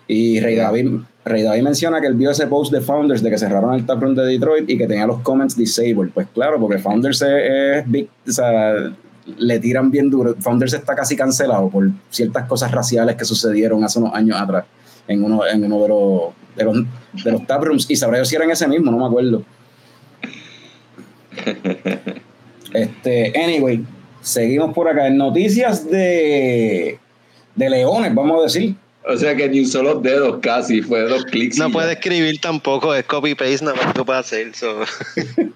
Y Rey. David, Rey David menciona que él vio ese post de Founders de que cerraron el taproom de Detroit y que tenía los comments disabled. Pues claro, porque Founders es, es big, o sea, le tiran bien duro. Founders está casi cancelado por ciertas cosas raciales que sucedieron hace unos años atrás en uno, en uno de los, de los, de los taprooms. Y sabrá yo si era en ese mismo, no me acuerdo. (laughs) Este, anyway, seguimos por acá. En noticias de, de leones, vamos a decir. O sea que ni un solo dedos casi, fue dos clics. No ya. puede escribir tampoco, es copy-paste, nada más que puede hacer. so.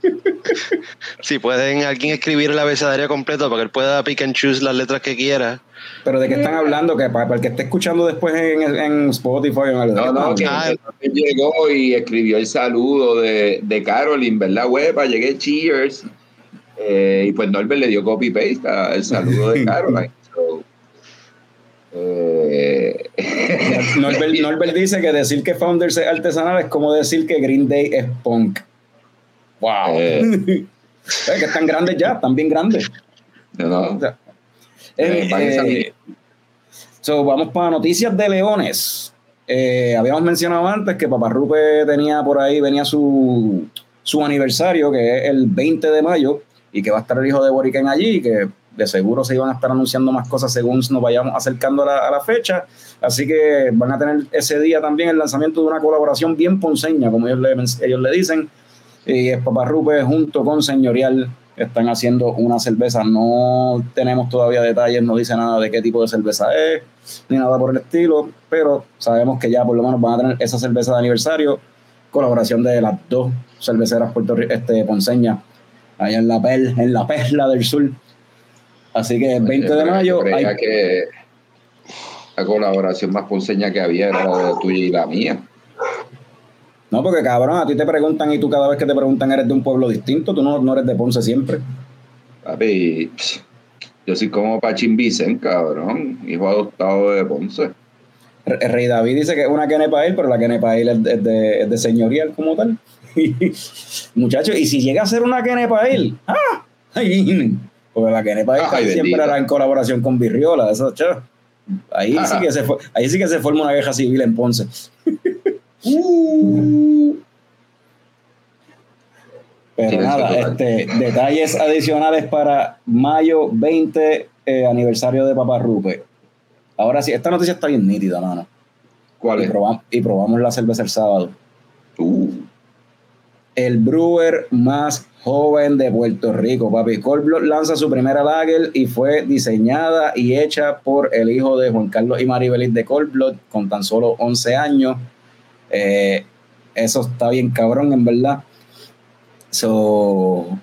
(laughs) si pueden alguien escribir el abecedario completo para que él pueda pick and choose las letras que quiera. Pero de qué están hablando, que para, para el que esté escuchando después en, en Spotify o en algo. No, no, que Ah, él llegó y escribió el saludo de, de Caroline, ¿verdad, huepa? Llegué, cheers. Eh, y pues Norbert le dio copy-paste al saludo de (laughs) Caroline. So, eh, (laughs) Norbert, (laughs) Norbert dice que decir que Founders es artesanal es como decir que Green Day es punk. Wow. Eh. Es (laughs) que están grandes ya, están bien grandes. no. O sea, Eh, eh, eh, so, vamos para noticias de leones. Eh, habíamos mencionado antes que Paparrupe tenía por ahí, venía su, su aniversario, que es el 20 de mayo, y que va a estar el hijo de Boriken allí, que de seguro se iban a estar anunciando más cosas según nos vayamos acercando a la, a la fecha. Así que van a tener ese día también el lanzamiento de una colaboración bien ponceña, como ellos le, ellos le dicen. Y es Paparrupe junto con Señorial están haciendo una cerveza. No tenemos todavía detalles, no dice nada de qué tipo de cerveza es, ni nada por el estilo, pero sabemos que ya por lo menos van a tener esa cerveza de aniversario, colaboración de las dos cerveceras puertorri- este, ponceñas, allá en la, per- en la perla del sur. Así que el 20 de Yo mayo creía hay que la colaboración más ponceña que había era la de tuya y la mía. No, porque cabrón, a ti te preguntan y tú cada vez que te preguntan eres de un pueblo distinto, tú no, no eres de Ponce siempre. Papi, yo soy como Pachín Vicen, cabrón, hijo adoptado de Ponce. Rey David dice que es una Kenepail, pero la Kenepail es de, es de, es de señorial como tal. (laughs) Muchachos, y si llega a ser una Kenepail, ¡ah! (laughs) Porque la Kenepail Ay, casi siempre bendito. era en colaboración con Virriola, eso, che. Ahí sí, que se, ahí sí que se forma una guerra civil en Ponce. Uh. Pero nada, este, detalles adicionales para mayo 20, eh, aniversario de Paparrupe. Ahora sí, esta noticia está bien nítida, mano. ¿Cuál Y es? probamos, y probamos la cerveza el sábado. Uh, El brewer más joven de Puerto Rico, papi. Cold Blood lanza su primera lager y fue diseñada y hecha por el hijo de Juan Carlos y Maribelis de Cold Blood con tan solo 11 años. Eh, eso está bien cabrón, en verdad. So,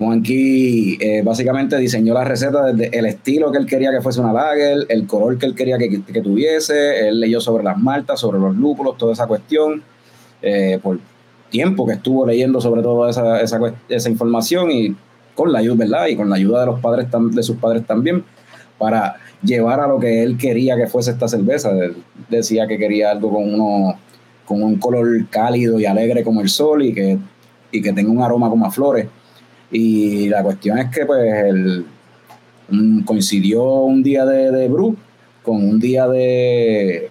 Juanqui eh, básicamente diseñó la receta desde el estilo que él quería que fuese una lager, el color que él quería que, que tuviese, él leyó sobre las maltas, sobre los lúpulos, toda esa cuestión, eh, por tiempo que estuvo leyendo sobre todo esa, esa, esa información y con la ayuda, ¿verdad? Y con la ayuda de los padres de sus padres también, para llevar a lo que él quería que fuese esta cerveza. Él decía que quería algo con uno, con un color cálido y alegre como el sol y que, y que tenga un aroma como a flores. Y la cuestión es que pues un- coincidió un día de, de brew con un día de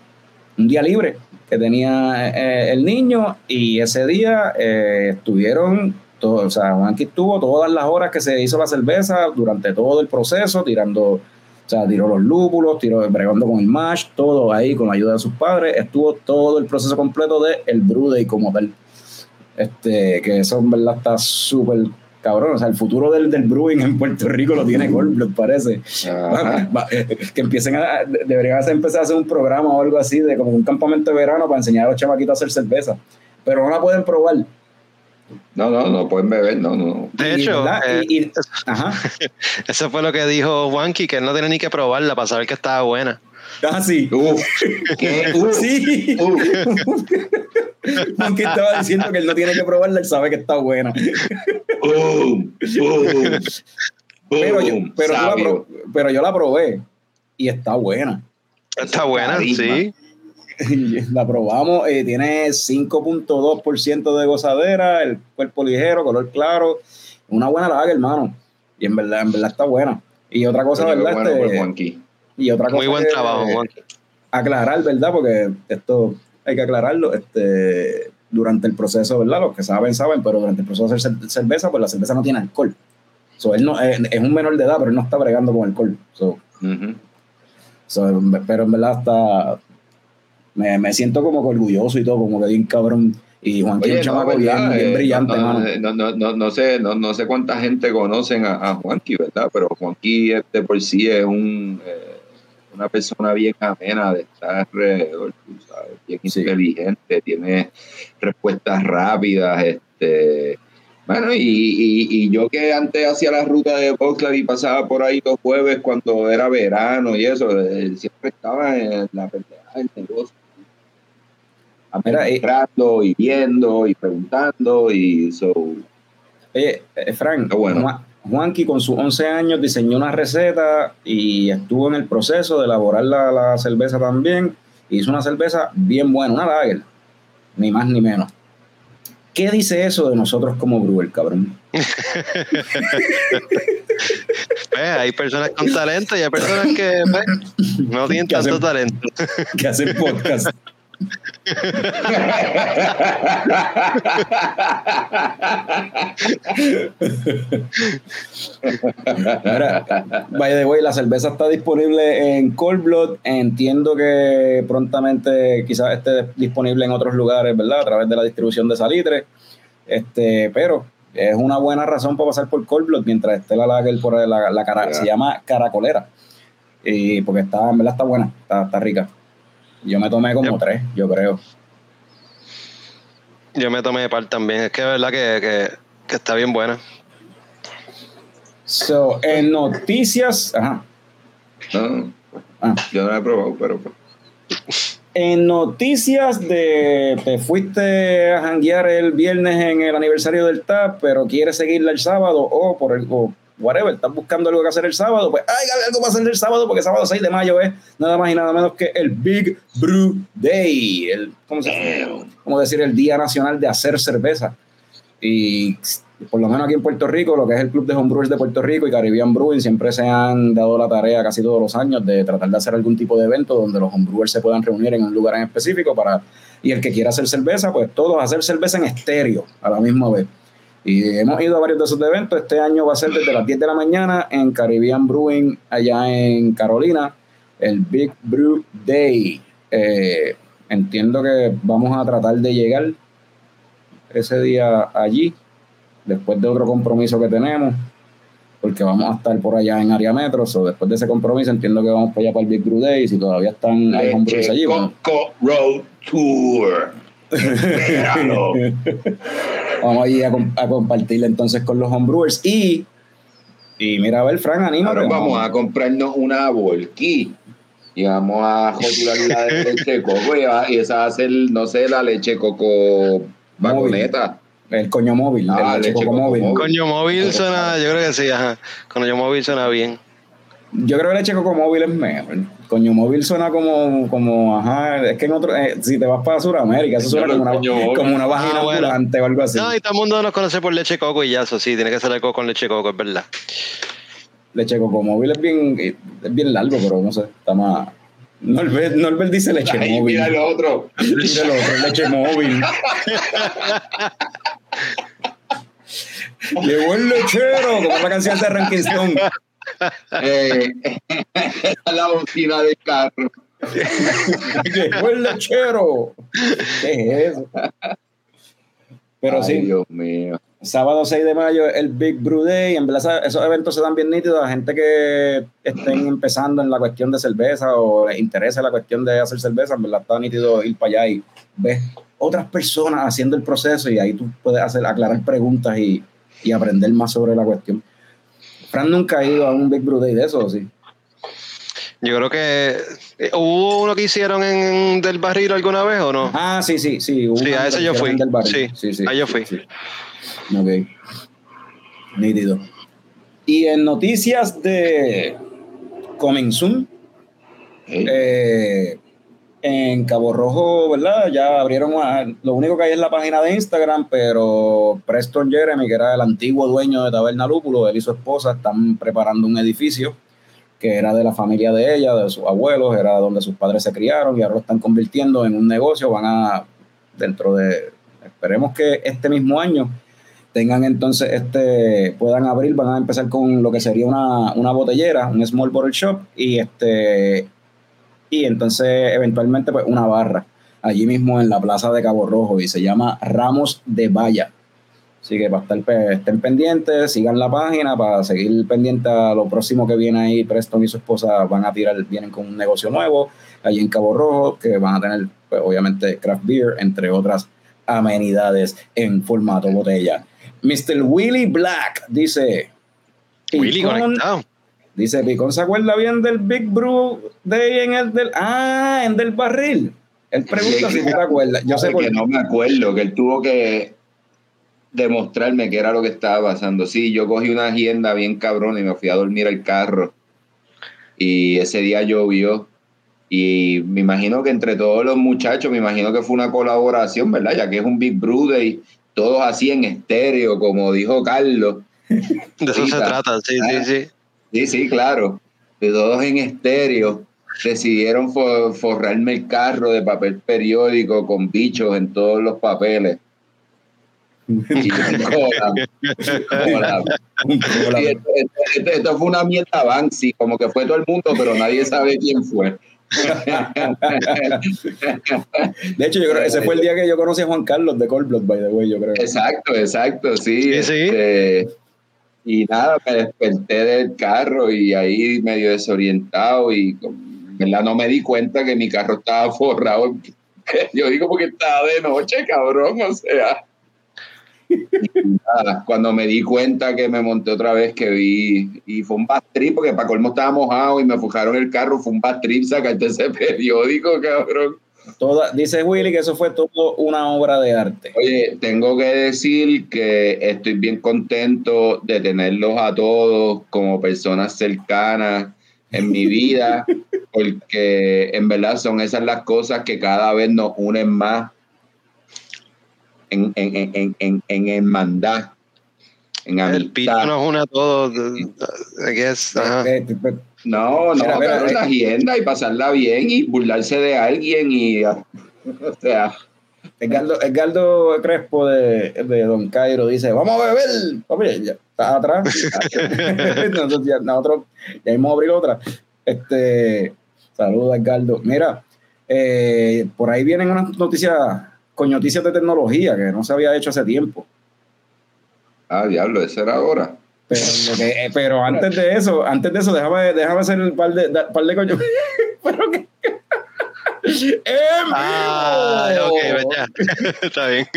un día libre que tenía eh, el niño y ese día eh, estuvieron todo, o sea, Juanqui estuvo todas las horas que se hizo la cerveza durante todo el proceso, tirando, o sea, tiró los lúpulos, tiró bregando con el mash, todo ahí con la ayuda de sus padres, estuvo todo el proceso completo de el brew day como tal. Este, que eso en verdad está súper cabrón, o sea, el futuro del, del brewing en Puerto Rico lo tiene Cold Blood, parece. ajá. Eh, que empiecen a de- deberían hacer- empezar a hacer un programa o algo así de como un campamento de verano para enseñar a los chamaquitos a hacer cerveza pero no la pueden probar No, no, no pueden beber, no, no. De Y, hecho, eh, Y- y- ajá (laughs) eso fue lo que dijo Juanqui, que él no tenía ni que probarla para saber que estaba buena. Ah sí Uf, (laughs) ¿qué? Uf, sí uf. Monkey estaba diciendo que él no tiene que probarla él sabe que está buena Boom, boom, pero yo, pero, yo la pero yo la probé y está buena Está buena, carisma. sí. (laughs) la probamos, eh, tiene 5.2% de gozadera, el cuerpo ligero, color claro, una buena lager, hermano. Y en verdad, en verdad está buena. Y otra cosa, ¿verdad? bueno Este, por Juanqui. Y otra cosa Muy buen que- trabajo, Juanqui. aclarar, ¿verdad? Porque esto hay que aclararlo. Este, durante el proceso, ¿verdad? Los que saben, saben, pero durante el proceso de hacer cer- cerveza, pues la cerveza no tiene alcohol. So, él no, es, es un menor de edad, pero él no está bregando con alcohol. So, Ujú. so, pero en verdad está. Me, me siento como que orgulloso y todo, como que bien cabrón. Y Juan es Oye, un no, chamaco bien, bien Eh, brillante, no, no, no, no sé, no, no sé cuánta gente conocen a, a Juanqui, ¿verdad? Pero Juanqui este por sí es un, eh, una persona bien amena de estar alrededor, tú sabes, bien inteligente, tiene respuestas rápidas, este bueno, y, y, yo que antes hacía la ruta de Boxland y pasaba por ahí los jueves cuando era verano y eso, eh, siempre estaba en la pendeja del negocio. Entrando y viendo y preguntando y so. Oye, eh, Frank, bueno. Juanqui con sus 11 años diseñó una receta y estuvo en el proceso de elaborar la, la cerveza también. Hizo una cerveza bien buena, una lager, ni más ni menos. ¿Qué dice eso de nosotros como brewer, cabrón? Pues, (laughs) hay personas con talento y hay personas que pues, no tienen tanto talento. Que hacen podcast. Vaya de way, la cerveza está disponible en Cold Blood. Entiendo que prontamente quizás esté disponible en otros lugares, ¿verdad? A través de la distribución de salitre. Este, pero es una buena razón para pasar por Cold Blood mientras esté la lager por la, la cara. Se llama caracolera. Y porque está, en verdad está buena, está, está rica. Yo me tomé como tres, yo creo. Yo me tomé par también. Es que es verdad que, está bien buena. So, en noticias. Ajá. No, ah. Yo no la he probado, pero. En noticias de te fuiste a janguear el viernes en el aniversario del TAP, pero quieres seguirla el sábado o por el whatever, estás buscando algo que hacer el sábado, pues hay algo para hacer el sábado, porque sábado 6 de mayo es nada más y nada menos que el Big Brew Day, el, ¿cómo, se, ¿cómo decir? El Día Nacional de Hacer Cerveza. Y por lo menos aquí en Puerto Rico, lo que es el Club de Homebrewers de Puerto Rico y Caribbean Brewing siempre se han dado la tarea casi todos los años de tratar de hacer algún tipo de evento donde los homebrewers se puedan reunir en un lugar en específico para, y el que quiera hacer cerveza, pues todos hacer cerveza en estéreo a la misma vez. Y hemos ido a varios de esos eventos. Este año va a ser desde las 10 de la mañana en Caribbean Brewing, allá en Carolina, el Big Brew Day. Eh, entiendo que vamos a tratar de llegar ese día allí, después de otro compromiso que tenemos, porque vamos a estar por allá en área metro. o después de ese compromiso, entiendo que vamos para allá para el Big Brew Day. Si todavía están hay allí. Coco Road Tour. (laughs) Vamos a ir a, compartirle entonces con los homebrewers. Y, y mira, a ver, Frank, anima. Ahora vamos a comprarnos una volquí y vamos a jotular la de (laughs) leche de coco y, esa va a ser, no sé, la leche coco vagoneta. El coño móvil. Ah, leche, coco, móvil. Coño móvil suena, yo creo que sí, ajá. Coño móvil suena bien. Yo creo que leche coco móvil es mejor. Coño móvil suena como, como ajá, es que en otro, eh, si te vas para Sudamérica, eso suena como una, como una vagina ah, o algo así. No, y todo el mundo nos conoce por leche coco y ya, eso sí, tiene que ser algo con leche coco, es verdad. Leche coco móvil es bien, es bien largo, pero no sé, está más. Norbert, Norbert dice leche móvil. Mira el otro. Mira el otro, leche móvil. (laughs) Llegó el lechero, como la canción de Ranking Stone. Eh, (laughs) la bocina del carro. Llegó el lechero. ¿Qué es eso? Pero sí. Dios mío. Sábado 6 de mayo, el Big Brew Day. En verdad, esos eventos se dan bien nítidos a gente que estén empezando en la cuestión de cerveza o les interesa la cuestión de hacer cerveza. En verdad, está nítido ir para allá y ves otras personas haciendo el proceso y ahí tú puedes hacer, aclarar preguntas y, y aprender más sobre la cuestión. Fran nunca ha ido a un Big Brew Day de eso, ¿sí? Yo creo que eh, hubo uno que hicieron en del barril alguna vez o no. Ah, sí, sí, sí. sí, a ese yo fui. Sí, sí, sí. A yo fui. Ok. Nítido. Y en noticias de Soon, eh, en Cabo Rojo, ¿verdad? Ya abrieron, lo único que hay es la página de Instagram, pero Preston Jeremy, que era el antiguo dueño de Taberna Lúpulo, él y su esposa están preparando un edificio que era de la familia de ella, de sus abuelos, era donde sus padres se criaron y ahora lo están convirtiendo en un negocio, van a, dentro de, esperemos que este mismo año tengan entonces este, puedan abrir, van a empezar con lo que sería una, una botellera, un small bottle shop y este y entonces eventualmente pues una barra allí mismo en la plaza de Cabo Rojo y se llama Ramos de Valla. Así que para estar estén pendientes, sigan la página para seguir pendiente a lo próximo que viene ahí. Preston y su esposa van a tirar, vienen con un negocio nuevo allí en Cabo Rojo, que van a tener, pues, obviamente, craft beer, entre otras amenidades en formato botella. Mr. Willy Black dice. Willy conectado. Dice, Picón se acuerda bien del Big Brew Day en el del. Ah, en del barril. Él pregunta si tú te acuerdas. Yo sé por que no me acuerdo, que él tuvo que demostrarme qué era lo que estaba pasando. Sí, yo cogí una agenda bien cabrón y me fui a dormir al carro. Y ese día llovió. Y me imagino que entre todos los muchachos, me imagino que fue una colaboración, ¿verdad? Ya que es un Big Brew Day, todos así en estéreo, como dijo Carlos. (laughs) De eso se trata, sí, sí, Ah. sí. Sí, sí, claro. De todos en estéreo. Decidieron fo- forrarme el carro de papel periódico con bichos en todos los papeles. Y cola, cola. Sí, esto, esto- esto- esto fue una mierda Banksy, como que fue todo el mundo, pero nadie sabe quién fue. De hecho, yo creo ese fue el día que yo conocí a Juan Carlos de Cold Blood, by the way, yo creo. Exacto, exacto, sí. Sí, sí. este, y nada, me desperté del carro y ahí medio desorientado y verdad no me di cuenta que mi carro estaba (laughs) forrado. Yo digo porque estaba de noche, cabrón, o sea. Nada, cuando me di cuenta que me monté otra vez, que vi, y fue un bad porque para colmo estaba mojado y me fujaron el carro, fue un bad trip sacarte ese (laughs) periódico, cabrón. Toda, dice Willy que eso fue todo una obra de arte. Oye, tengo que decir que estoy bien contento de tenerlos a todos como personas cercanas en mi vida, (laughs) porque en verdad son esas las cosas que cada vez nos unen más en, en, en, en, en, en hermandad, en El pito nos une a todos. I guess, No, no, mira, cabrón, eh. la agenda y pasarla bien y burlarse de alguien y, (laughs) o sea, Edgardo, Edgardo Crespo de, de Don Cairo dice, vamos a beber. Papi, ya está atrás. (laughs) nosotros, ya, nosotros ya hemos abrir otra. Este, saludos, Edgardo. Mira, eh, por ahí vienen unas noticias, con noticias de tecnología que no se había hecho hace tiempo. ah, diablo, eso era ahora. Pero, (laughs) lo que- eh, pero antes de eso, antes de eso, déjame, déjame hacer un par de, par de coño. (laughs) pero que. (laughs) ¡En Ah, ok, pues ya. Está bien.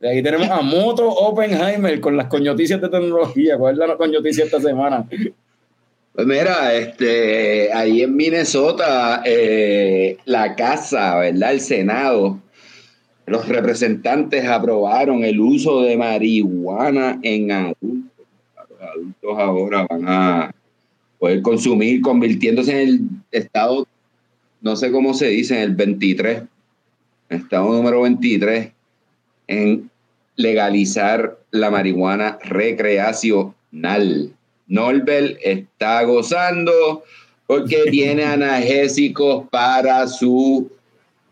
Y ahí tenemos a Moto Oppenheimer con las coñoticias de tecnología. ¿Cuál es la coñoticia esta semana? Pues mira, este, ahí en Minnesota, eh, la casa, ¿verdad? El Senado, los representantes aprobaron el uso de marihuana en adultos. Adultos ahora van a poder consumir, convirtiéndose en el estado, no sé cómo se dice, en el 23, estado número 23, en legalizar la marihuana recreacional. Norbert está gozando porque tiene (laughs) analgésicos para su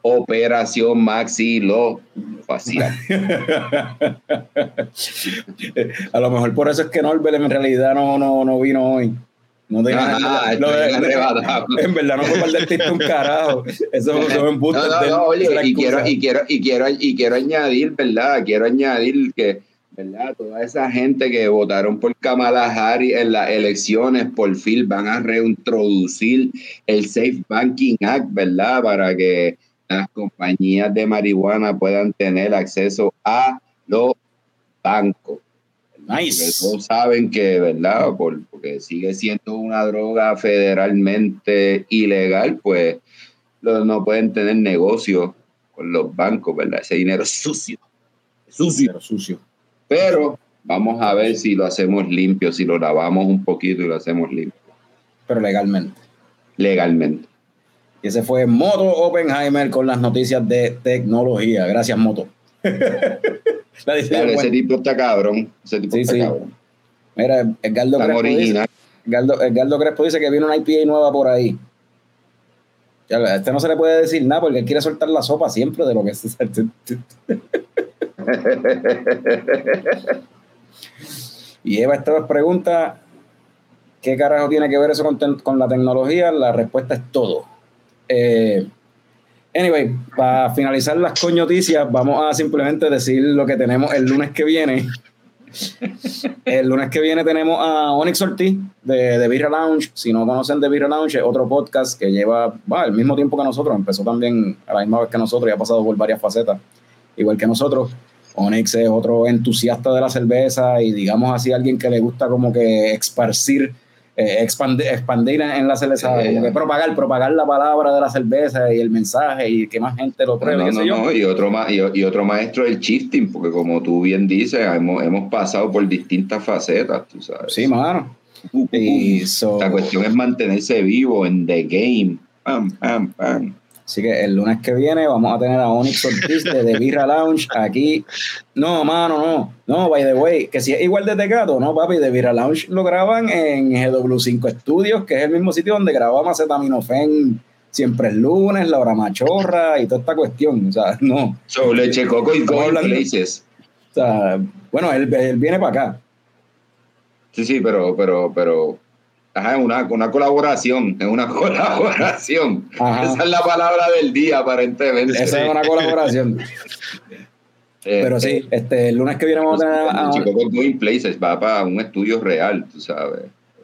operación maxilofacial. (laughs) a lo mejor por eso es que Norbert en realidad no, no, no vino hoy. No tenía Ajá, arrebatado. En verdad no fue para el un carajo. Eso eso es un No, no, no, oye, y quiero, y quiero, y quiero, y quiero añadir, ¿verdad? Quiero añadir que, ¿verdad? Toda esa gente que votaron por Kamala Harris en las elecciones, por fin van a reintroducir el Safe Banking Act, ¿verdad? Para que las compañías de marihuana puedan tener acceso a los bancos. Porque Nice. todos saben que, ¿verdad? Por- porque sigue siendo una droga federalmente ilegal, pues no pueden tener negocio con los bancos, ¿verdad? Ese dinero es sucio. es Sucio. Pero sucio. Pero vamos a ver si lo hacemos limpio, si lo lavamos un poquito y lo hacemos limpio, Pero legalmente. legalmente. Y ese fue Moto Oppenheimer con las noticias de tecnología. Gracias, Moto. (laughs) La Claro, ese tipo está cabrón. Ese tipo Sí, está sí. cabrón. Mira, Edgardo Crespo, dice. Edgardo, Edgardo Crespo dice que viene una IPA nueva por ahí. A este no se le puede decir nada porque él quiere soltar la sopa siempre de lo que es. (laughs) Y Eva esta pregunta, ¿qué carajo tiene que ver eso con la tecnología? La respuesta es todo. Eh, Anyway, para finalizar las coñoticias, vamos a simplemente decir lo que tenemos el lunes que viene. El lunes que viene tenemos a Onyx Ortiz de, de Birra Lounge. Si no conocen de Birra Lounge, otro podcast que lleva va, el mismo tiempo que nosotros. Empezó también a la misma vez que nosotros y ha pasado por varias facetas, igual que nosotros. Onyx es otro entusiasta de la cerveza y digamos así alguien que le gusta como que esparcir eh, expandir, expandir en la cerveza, Eh, como que propagar, propagar la palabra de la cerveza y el mensaje y que más gente lo pruebe. No, qué no, sé yo. no, y otro, ma- y, y otro maestro el shifting, porque como tú bien dices, hemos, hemos pasado por distintas facetas, tú sabes. Sí, mano. Uh, uh, uh. Y so- La cuestión es mantenerse vivo en the game. Pam, pam, pam. Así que el lunes que viene vamos a tener a Onyx Ortiz de The Birra Lounge aquí. No, mano, no. No, by the way, que si es igual de Tecato, no, papi, The Birra Lounge lo graban en GW5 Studios, que es el mismo sitio donde grabamos Acetaminofén siempre el lunes, la hora machorra y toda esta cuestión. O sea, no. So, Leche Coco y hablando- Places. O sea, bueno, él, él viene para acá. Sí, sí, pero, pero, pero. Ajá, es una, una colaboración, es una (laughs) colaboración. Ajá. Esa es la palabra del día, aparentemente. Esa es una colaboración. Eh, Pero sí, este, el lunes que viene vamos a tener a, Coco y Going Places va para un estudio real, tú sabes.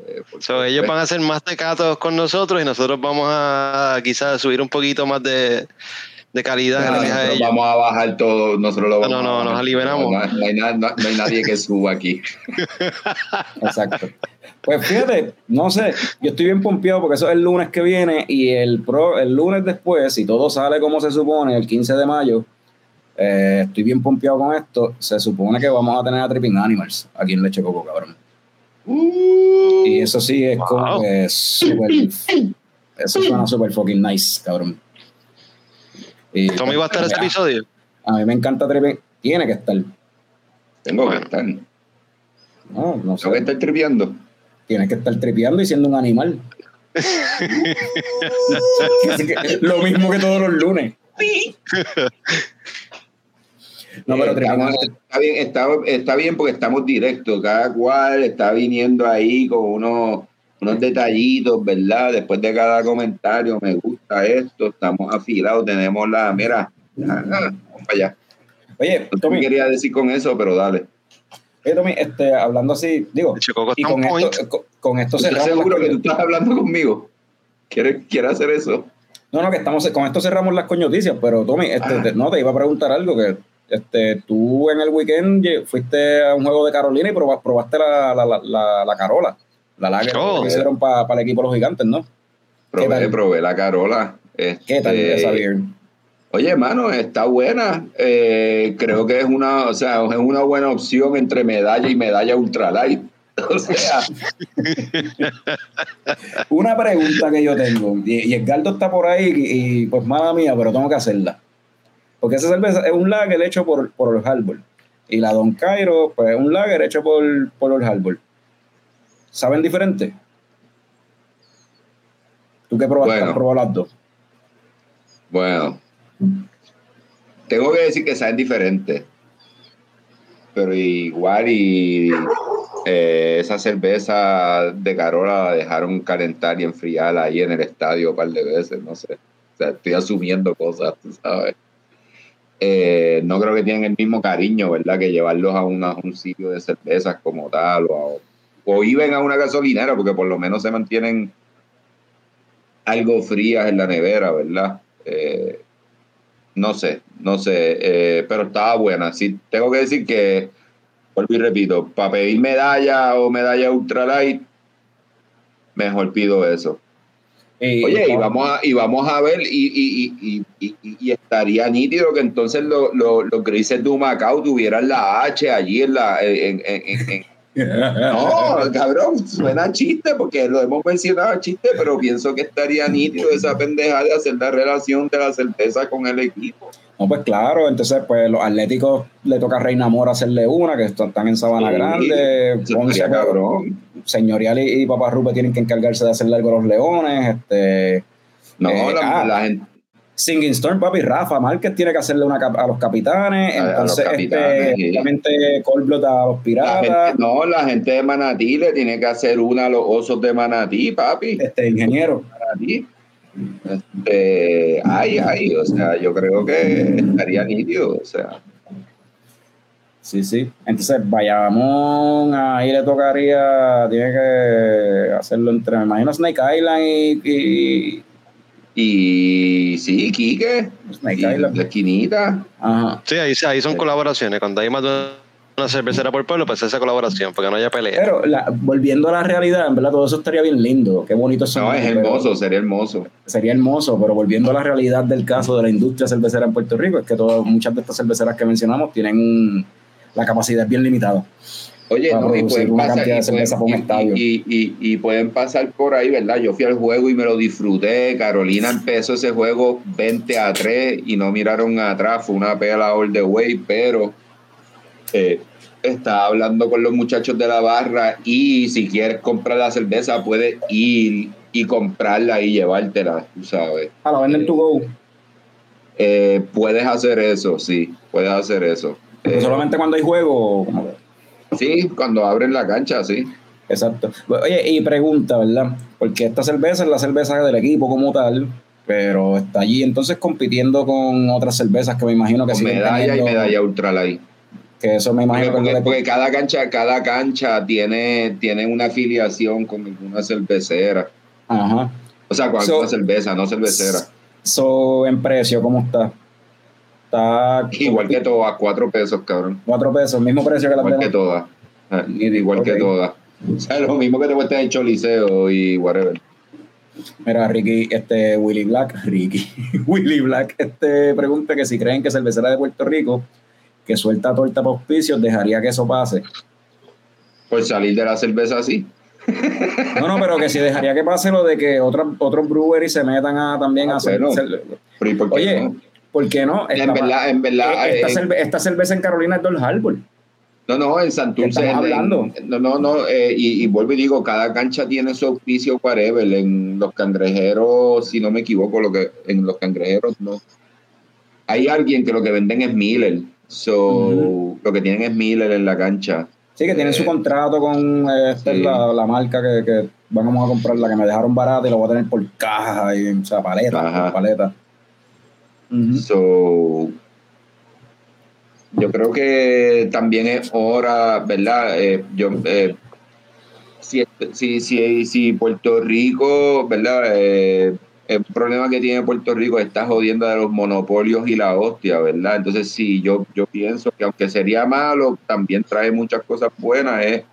Eh, So, ellos van a ser más tecatos con nosotros y nosotros vamos a quizás subir un poquito más de, de calidad a ellos. vamos a bajar todo, nosotros lo No, vamos no, no, a nos liberamos. No, no hay, na- no- no hay nadie que suba aquí. (laughs) Exacto. Pues fíjate, no sé, yo estoy bien pompeado porque eso es el lunes que viene y el, pro, el lunes después, si todo sale como se supone, el 15 de mayo, eh, estoy bien pompeado con esto, se supone que vamos a tener a Tripping Animals aquí en Leche Coco, cabrón. Y eso sí es como que súper, eso suena súper fucking nice, cabrón. Y, ¿Cómo iba a estar ese a- episodio? A mí me encanta Tripping, tiene que estar, Tengo que estar, no, no sé. tengo que estar tripeando. tienes que estar tripeando y siendo un animal. (laughs) Así que, lo mismo que todos los lunes. No, pero Eh, estamos- está, bien, está, está bien porque estamos directos, cada cual está viniendo ahí con unos, unos detallitos, ¿verdad? Después de cada comentario, me gusta esto, estamos afilados, tenemos la, mira, ah, vamos para allá. Oye, No Tommy, quería decir con eso, pero dale. oye, Tommy, este, hablando así, digo, y con esto, con, con esto ¿Estás cerramos. seguro las que tú estás hablando conmigo? ¿Quieres, ¿Quieres hacer eso? No, no, que estamos, con esto cerramos las coñoticias, pero Tommy, este, Ah. te- no, te iba a preguntar algo que este, tú en el weekend fuiste a un juego de Carolina y proba- probaste la, la, la, la, la Carola, la lager Oh. que hicieron para el equipo de los gigantes, ¿no? Probé, probé la Carola. ¿Qué tal Este, esa beer? Oye, hermano, está buena. Eh, creo que es una, o sea, es una buena opción entre medalla y medalla ultralight. (laughs) O sea, (laughs) Una pregunta que yo tengo, y, y Edgardo está por ahí, y, y, pues mala mía, pero tengo que hacerla. Porque esa cerveza es un lager hecho por, por Old Harbor. Y la Don Cairo, pues es un lager hecho por, por Old Harbor. ¿Saben diferente? ¿Tú qué probaste? Bueno. ¿Has probado las dos? bueno, tengo que decir que saben diferente. Pero igual y eh, esa cerveza de Carola la dejaron calentar y enfriar ahí en el estadio un par de veces, no sé. O sea, estoy asumiendo cosas, tú sabes. Eh, no creo que tienen el mismo cariño, ¿verdad? Que llevarlos a, una- a un sitio de cervezas como tal, o, a- o iban a una gasolinera, porque por lo menos se mantienen algo frías en la nevera, ¿verdad? Eh, no sé, no sé, eh, pero estaba buena. Sí, tengo que decir que, vuelvo y repito, para pedir medalla o medalla ultralight, mejor pido eso. Y- Oye, y vamos a, y vamos a ver, y, y, y, y, estaría nítido que entonces lo- lo- los grises de Humacao tuvieran la H allí en la. En, en- en- en- no, cabrón, suena chiste porque lo hemos mencionado chiste, pero pienso que estaría nítido esa pendeja de hacer la relación de la cerveza con el equipo. No, pues claro, entonces pues los atléticos le toca a Reina Mora hacerle una, que están en Sabana Sí, Grande, Ponce, cabrón. Señorial y, y Papá Rupe tienen que encargarse de hacerle algo a los leones, este No, Eh, la, ah. la gente. Singing Storm, papi, Rafa Márquez tiene que hacerle una a los capitanes, A- a los entonces capitanes, este, obviamente Coldblood a los La piratas, gente, no, la gente de Manatí le tiene que hacer una a los osos de Manatí, papi. este ingeniero. Manatí. Este, ay, ay, o sea, yo creo que estaría nítido, o sea. Sí, sí. Entonces, Bayamón, ahí le tocaría, tiene que hacerlo entre, me imagino, Snake Island y. y y sí, Quique, Snake y la esquinita. Ajá. Sí, ahí, ahí son colaboraciones. Cuando hay más de una cervecera por pueblo, pues esa colaboración, porque no haya pelea. Pero la- volviendo a la realidad, en verdad todo eso estaría bien lindo. Qué bonito son. No, es pero- hermoso, sería hermoso. Sería hermoso, pero volviendo a la realidad del caso de la industria cervecera en Puerto Rico, es que todas, muchas de estas cerveceras que mencionamos tienen un- la capacidad bien limitada. Oye, no, y pueden pasar, y pueden- y- estadio. y- y- y pueden pasar por ahí, ¿verdad? Yo fui al juego y me lo disfruté. Carolina empezó ese juego 20 a 3 y no miraron atrás. Fue una pela all the way, pero eh, estaba hablando con los muchachos de la barra y si quieres comprar la cerveza, puedes ir y comprarla y llevártela, tú sabes. Ah, la venden to go. Eh, puedes hacer eso, sí, puedes hacer eso. Pero Eh, solamente cuando hay juego. Sí, cuando abren la cancha, sí. Exacto. Oye, y pregunta, ¿verdad? Porque esta cerveza es la cerveza del equipo como tal, pero está allí entonces compitiendo con otras cervezas que me imagino que siguen medalla y medalla ultralight. Que eso me imagino que porque- que- porque cada cancha, cada cancha tiene, tiene una afiliación con alguna cervecera. Ajá. O sea, con So- alguna cerveza, no cervecera. So, en precio, ¿cómo está? Está Igual que todas, cuatro pesos, cabrón. cuatro pesos, mismo precio que las Igual que todas. Ah, Igual que todas. O sea, lo mismo que te cuesta el choliseo y whatever. Mira, Ricky, este Willy Black, (laughs) Ricky, Willy Black, este pregunta que si creen que cervecera de Puerto Rico que suelta torta para auspicios dejaría que eso pase. Por salir de la cerveza así. No, no, pero que si dejaría que pase lo de que otros otros breweries se metan a también Ah, a hacer. bueno. cer- Pero ¿y por qué Oye, no? ¿Por qué no? En Esta- verdad, en verdad. esta, eh, cerve- esta cerveza en Carolina es Dol Harbor. No, no, en Santurce. estamos en- hablando? no, no, no. eh, y, y vuelvo y digo, cada cancha tiene su auspicio whatever. En los cangrejeros, si no me equivoco, lo que en los cangrejeros no. Hay alguien que lo que venden es Miller. So, lo que tienen es Miller en la cancha. Sí, que tienen su Eh, contrato con eh, esta es sí. la, la marca que, que vamos a comprar, la que me dejaron barata y lo voy a tener por caja y o sea, paleta, Ajá. So, yo creo que también es hora, ¿verdad? Eh, yo, eh, si, si, si, si Puerto Rico, ¿verdad? Eh, el problema que tiene Puerto Rico está jodiendo de los monopolios y la hostia, ¿verdad? Entonces, sí, yo, yo pienso que aunque sería malo, también trae muchas cosas buenas, es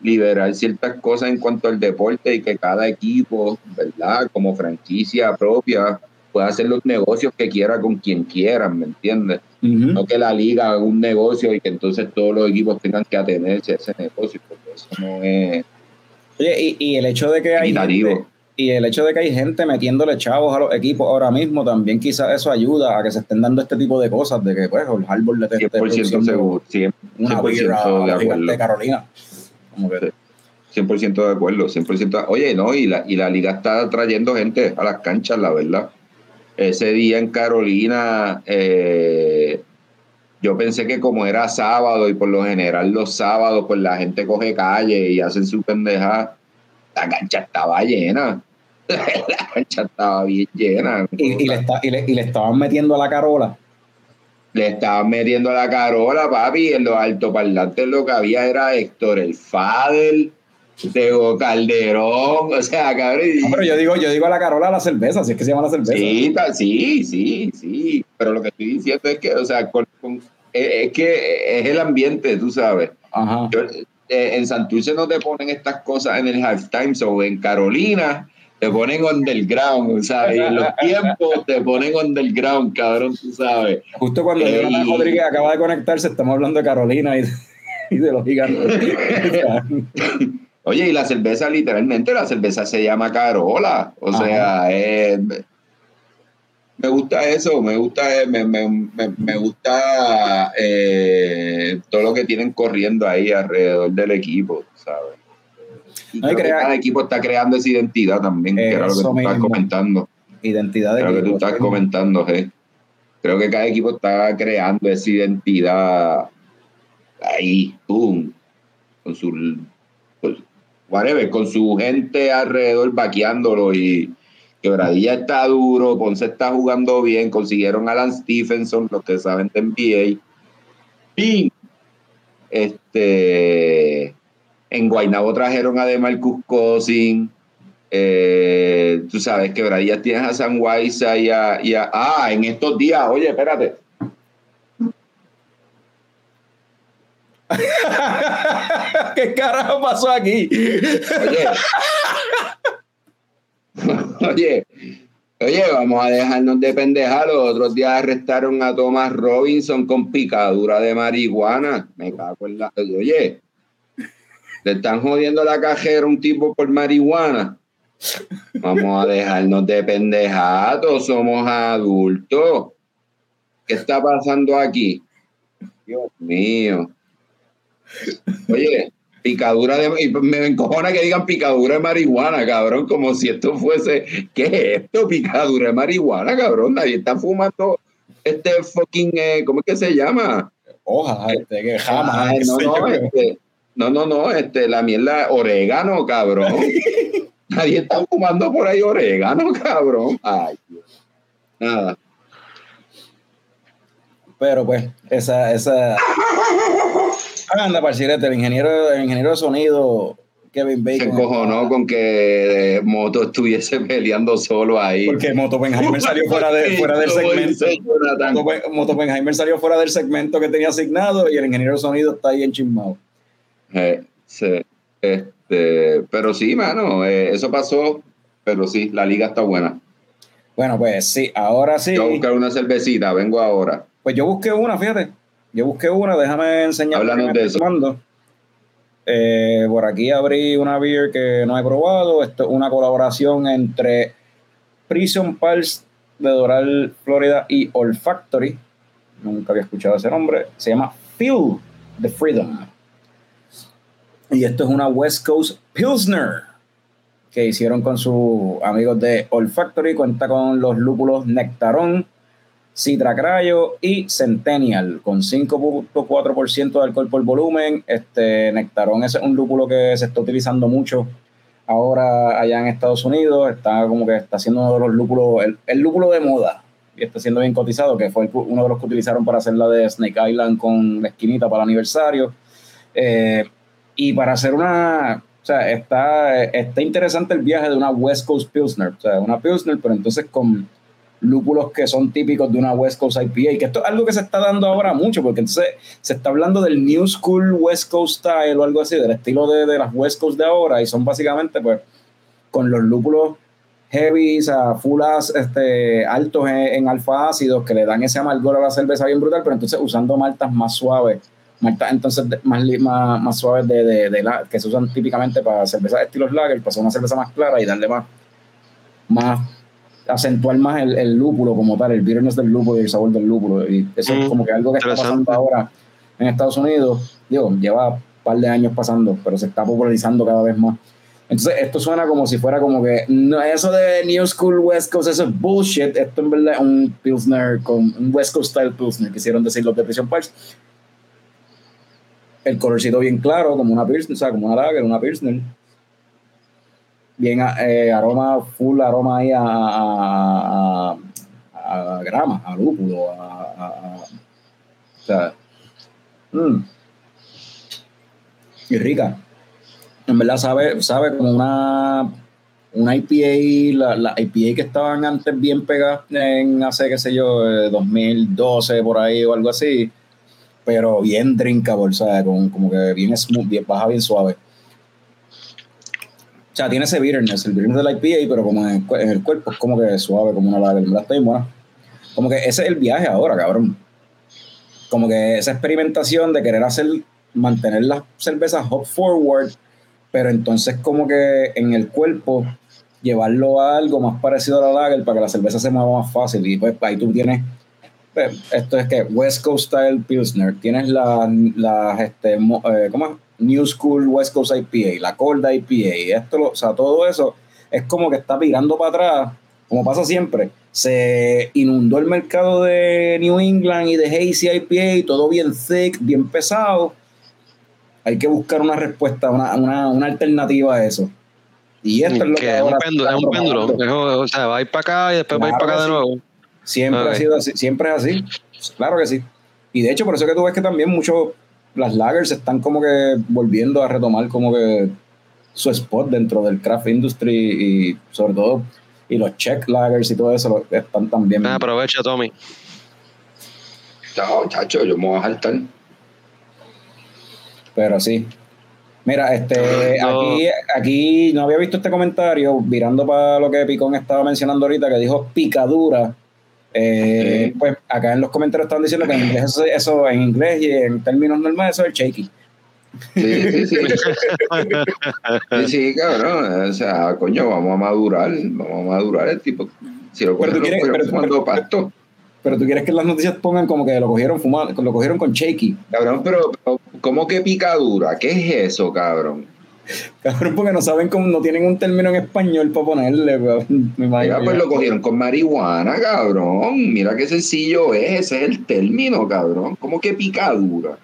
liberar ciertas cosas en cuanto al deporte y que cada equipo, ¿verdad? Como franquicia propia, pueda hacer los negocios que quiera con quien quieran, ¿me entiendes? No que la liga haga un negocio y que entonces todos los equipos tengan que atenerse a ese negocio, porque eso no es Oye, y, y el hecho de que hay gente, y el hecho de que hay gente metiéndole chavos a los equipos ahora mismo, también quizás eso ayuda a que se estén dando este tipo de cosas, de que pues el le esté 100% produciendo seguro, 100%, una birra a 100% de de Carolina. Como que, 100% de acuerdo, 100%. Oye, no, y la, y la liga está trayendo gente a las canchas, la verdad. Ese día en Carolina, eh, yo pensé que como era sábado y por lo general los sábados, pues la gente coge calle y hacen su pendeja, la cancha estaba llena. (laughs) la cancha estaba bien llena. y, y le está, y, le, y le estaban metiendo a la Carola. Le estaban metiendo a la carola, papi, en los altoparlantes lo que había era Héctor el Fadel, Tego Calderón, o sea, cabrón. No, pero yo digo, yo digo a la Carola a la cerveza, si es que se llama la cerveza. Sí, sí, sí, sí. Pero lo que estoy diciendo es que, o sea, con- con- es, que es el ambiente, tú sabes. Ajá. Yo, eh, en Santurce no te ponen estas cosas en el halftime, o en Carolina te ponen underground, ¿sabes? Y en los (laughs) tiempos te ponen underground, cabrón, tú sabes. Justo cuando Ey. Jonathan Rodríguez acaba de conectarse, estamos hablando de Carolina y de los gigantes. (laughs) Oye, y la cerveza, literalmente, la cerveza se llama Carola. O Ajá. sea, eh, me gusta eso, me gusta, eh, me, me, me, me gusta eh, todo lo que tienen corriendo ahí alrededor del equipo, ¿sabes? Y No, creo que cada equipo está creando esa identidad también, que era lo que tú mismo. comentando. Identidad de Era lo que tú equipo, estabas sí. comentando, eh. Creo que cada equipo está creando esa identidad ahí, pum, con su, con su gente alrededor vaqueándolo y Quebradilla está duro, Ponce está jugando bien, consiguieron a Alan Stephenson, los que saben de NBA. Y este, en Guaynabo trajeron a DeMarcus Cousin. Eh, tú sabes, Quebradilla tienes a San Guaysa y y a- Ah, en estos días, oye, espérate. (laughs) ¿Qué carajo pasó aquí? (laughs) Oye. oye, vamos a dejarnos de pendejar. Los otros días arrestaron a Thomas Robinson con picadura de marihuana. Me cago en la. Oye, le están jodiendo la cajera a un tipo por marihuana. Vamos a dejarnos de pendejados, somos adultos. ¿Qué está pasando aquí? Dios mío. Oye, picadura de. y Me encojona que digan picadura de marihuana, cabrón, como si esto fuese. ¿Qué es esto? Picadura de marihuana, cabrón. Nadie está fumando este fucking. eh, ¿Cómo es que se llama? Hojas, este, que jamás. Ay, no, no, este, no, no, no, este, la mierda, orégano, cabrón. (laughs) Nadie está fumando por ahí orégano, cabrón. Ay. Nada. Pero pues, esa, esa. Anda, parcirete, el ingeniero, el ingeniero de sonido, Kevin Se Bacon. encojonó con que Moto estuviese peleando solo ahí. Porque Moto Oppenheimer salió fuera, de, fuera del segmento. Moto, Moto Oppenheimer salió fuera del segmento que tenía asignado y el ingeniero de sonido está ahí enchismado. Eh, sí, este, pero sí, mano, eh, eso pasó, pero sí, la liga está buena. Bueno, pues sí, ahora sí. Yo voy a buscar una cervecita, vengo ahora. Pues yo busqué una, fíjate. Yo busqué una, déjame enseñar. Háblanos de eso. Eh, por aquí abrí una beer que no he probado. Esto es una colaboración entre Prison Pulse de Doral, Florida y Olfactory. Nunca había escuchado ese nombre. Se llama Feel the Freedom. Y esto es una West Coast Pilsner que hicieron con sus amigos de Olfactory. Cuenta con los lúpulos Nectarón, Citra Crayo y Centennial, con 5.4% de alcohol por volumen. Este Nectarón es un lúpulo que se está utilizando mucho ahora allá en Estados Unidos. Está como que está siendo uno de los lúpulos, el, el lúpulo de moda. Y está siendo bien cotizado, que fue el- uno de los que utilizaron para hacer la de Snake Island con la esquinita para el aniversario. Eh, y para hacer una, o sea, está, está interesante el viaje de una West Coast Pilsner, o sea, una Pilsner, pero entonces con lúpulos que son típicos de una West Coast IPA, que esto es algo que se está dando ahora mucho, porque entonces se está hablando del New School West Coast Style o algo así, del estilo de, de las West Coast de ahora, y son básicamente pues con los lúpulos heavy, o sea, este, altos en, alfa ácidos que le dan ese amargor a la cerveza bien brutal, pero entonces usando maltas más suaves, maltas entonces de- más, más, más suaves de, de, de la, que se usan típicamente para cervezas estilos lager, para hacer una cerveza más clara y darle más, más acentuar más el, el lúpulo como tal, el bitterness del lúpulo y el sabor del lúpulo. Y eso es Mm, como que algo que está pasando ahora en Estados Unidos. Digo, lleva un par de años pasando, pero se está popularizando cada vez más. Entonces, esto suena como si fuera como que no, eso de New School West Coast, eso es bullshit. Esto en verdad es un Pilsner con un West Coast style Pilsner, quisieron decir los de Prison Pulse. El colorcito bien claro, como una Pilsner, o sea, como una Lager, una Pilsner. Bien eh, aroma, full aroma ahí a, a, grama, a lúpulo, a, o sea, mm. y rica. En verdad sabe, sabe como una, una IPA, la, la IPA que estaban antes bien pegadas en hace, qué sé yo, eh, 2012 por ahí o algo así, pero bien drinkable, o sea, con, como que bien smooth, bien, baja bien suave. O sea, tiene ese bitterness, el bitterness de la IPA, pero como en el, en el cuerpo es como que suave, como una lager. Está bien buena. Como que ese es el viaje ahora, cabrón. Como que esa experimentación de querer hacer, mantener las cervezas hop forward, pero entonces como que en el cuerpo llevarlo a algo más parecido a la lager para que la cerveza se mueva más fácil. Y pues ahí tú tienes, pues, esto es que West Coast Style Pilsner, tienes las, las este, eh, ¿cómo es? New School West Coast IPA, la Corda IPA, esto, lo- o sea, todo eso es como que está virando para atrás, como pasa siempre. Se inundó el mercado de New England y de Hazy IPA, y todo bien thick, bien pesado. Hay que buscar una respuesta, una, una, una alternativa a eso. Y esto es lo que que es un péndulo, es un péndulo. O sea, va a ir para acá y después va a ir para acá de sí. nuevo. Siempre ha sido así, siempre es así. Claro que sí. Y de hecho, por eso que tú ves que también muchos, las lagers están como que volviendo a retomar como que su spot dentro del craft industry y sobre todo, y los check lagers y todo eso lo- están también. Ah, aprovecha, Tommy. No, chacho, yo me voy a saltar. Pero sí. Mira, este, No. aquí, aquí no había visto este comentario, virando para lo que Picón estaba mencionando ahorita, que dijo picadura. Eh. Pues acá en los comentarios estaban diciendo que en inglés eso, eso en inglés y en términos normales eso es el shaky. Sí, sí, sí. (laughs) Sí, sí, cabrón. O sea, coño, vamos a madurar. Vamos a madurar el tipo. Si lo Pero tú quieres- lo pero- pasto. Pero tú quieres que las noticias pongan como que lo cogieron fumando, lo cogieron con shaky. Cabrón, pero, pero ¿cómo que picadura? ¿Qué es eso, cabrón? (laughs) Cabrón, porque no saben cómo, no tienen un término en español para ponerle. Me imagino. Mira, pues lo cogieron con marihuana, cabrón. Mira qué sencillo es, ese es el término, cabrón. ¿Cómo que picadura?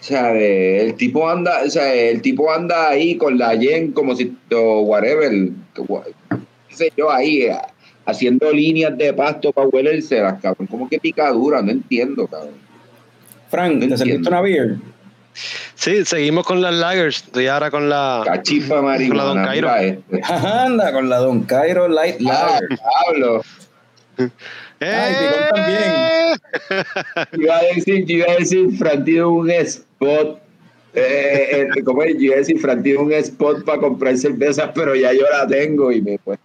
O sea, el tipo anda, o sea, el tipo anda ahí con la yen como si, o whatever, qué sé yo, ahí, eh, haciendo líneas de pasto para huelérselas, cabrón. ¿Cómo que picadura? No entiendo, cabrón. Frank, ¿te No serviste entiendo. una beer? Sí, seguimos con las lagers. Estoy ahora con la. Cachipa Don marihuana, Cairo. mira este. (laughs) Anda, con la Don Cairo Light Ah, Lager. Pablo. Ay, ¡Eh! Iba a decir, yo iba a decir, Fran tiene un spot. Eh, eh, ¿Cómo es? Yo iba a decir, Fran tiene un spot para comprar cervezas, pero ya yo la tengo y me pues.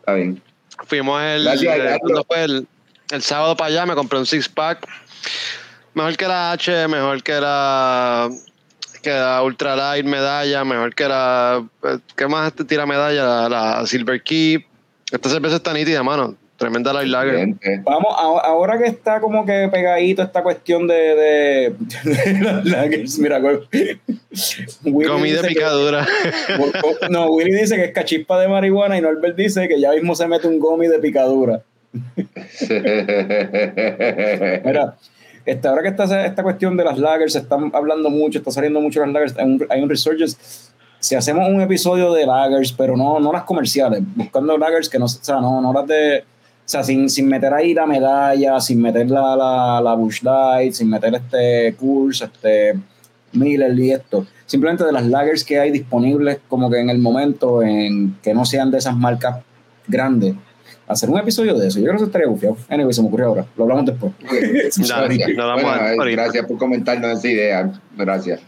Está bien. Fuimos el, Gracias, eh, Carlos. ¿cuándo fue? el, el sábado para allá, me compré un six pack. Mejor que la H, mejor que la que la Ultralight medalla, mejor que la eh, ¿qué más te tira medalla? La, la Silver Keep. Esta cerveza está nítida, mano. Tremenda light lager. Vamos, ahora que está como que pegadito esta cuestión de, de, de (laughs) las lagers, mira, Comida que- picadura. no, Willy dice que es cachispa de marihuana y Norbert dice que ya mismo se mete un gomi de picadura. (laughs) Mira, este, ahora que está esta cuestión de las lagers, se están hablando mucho, está saliendo mucho las lagers, hay un, hay un resurgence. Si hacemos un episodio de lagers, pero no, no las comerciales, buscando lagers que no, o sea, no, no las de, o sea, sin, sin meter ahí la medalla, sin meter la, la, la Bush Light, sin meter este Coors, este Miller y esto. Simplemente de las lagers que hay disponibles como que en el momento, en que no sean de esas marcas grandes. Hacer un episodio de eso, yo creo que eso estaría bufiado. Anyway, se me ocurrió ahora, lo hablamos después. (laughs) Gracias. No, vamos Bueno, a- ahorita. gracias por comentarnos esa idea. Gracias.